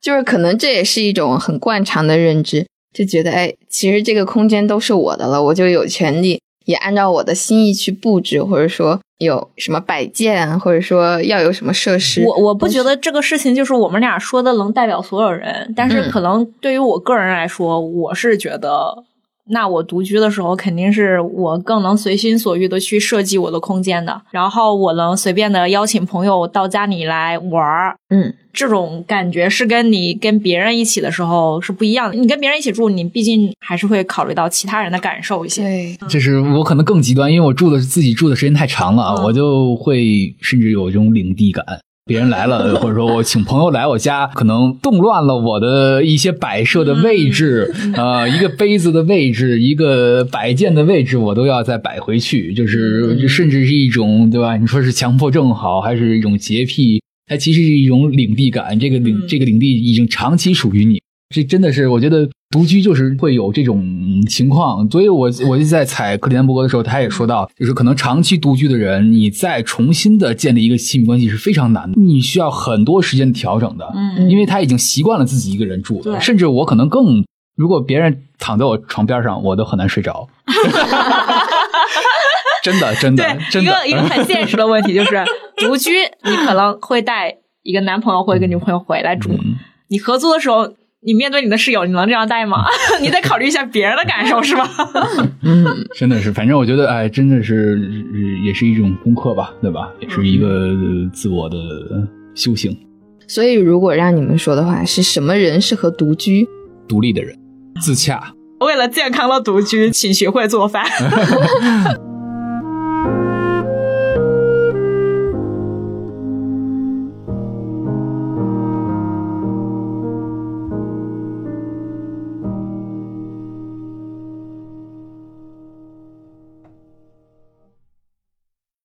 Speaker 1: 就是可能这也是一种很惯常的认知，就觉得哎，其实这个空间都是我的了，我就有权利也按照我的心意去布置，或者说有什么摆件，或者说要有什么设施。
Speaker 2: 我我不觉得这个事情就是我们俩说的能代表所有人，但是
Speaker 1: 嗯
Speaker 2: 可能对于我个人来说，我是觉得，那我独居的时候，肯定是我更能随心所欲的去设计我的空间的，然后我能随便的邀请朋友到家里来玩儿。
Speaker 1: 嗯，
Speaker 2: 这种感觉是跟你跟别人一起的时候是不一样的。你跟别人一起住，你毕竟还是会考虑到其他人的感受一些。
Speaker 1: 对，
Speaker 3: 就是我可能更极端，因为我住的自己住的时间太长了，
Speaker 2: 嗯
Speaker 3: 我就会甚至有这种领地感。别人来了，*laughs* 或者说我请朋友来我家，可能动乱了我的一些摆设的位置，呃，一个杯子的位置，一个摆件的位置，我都要再摆回去，就是
Speaker 1: 嗯
Speaker 3: 甚至是一种对吧？你说是强迫症好，还是一种洁癖？它其实是一种领地感，这个领、
Speaker 2: 嗯
Speaker 3: 这个领地已经长期属于你，这真的是我觉得独居就是会有这种情况，所以我 *laughs* 我就在采克里南伯格的时候，他也说到，就是可能长期独居的人，你再重新的建立一个亲密关系是非常难的，你需要很多时间调整的，
Speaker 2: 嗯。
Speaker 3: 因为他已经习惯了自己一个人住，
Speaker 2: 对
Speaker 3: 甚至我可能更，如果别人躺在我床边上，我都很难睡着。*laughs* 真的，真的，，真的，
Speaker 2: 一个一个很现实的问题就是，*laughs* 独居你可能会带一个男朋友或者一个女朋友回来住，
Speaker 3: 嗯。
Speaker 2: 你合租的时候，你面对你的室友，你能这样带吗？*laughs* 你得考虑一下别人的感受，是吧？*laughs*
Speaker 1: 嗯，
Speaker 3: 真的是，反正我觉得，哎，真的是呃也是一种功课吧，对吧？也是一个呃自我的修行，
Speaker 1: 所以如果让你们说的话，是什么人适合独居？
Speaker 3: 独立的人，自洽。
Speaker 2: 为了健康的独居，请学会做饭。*laughs*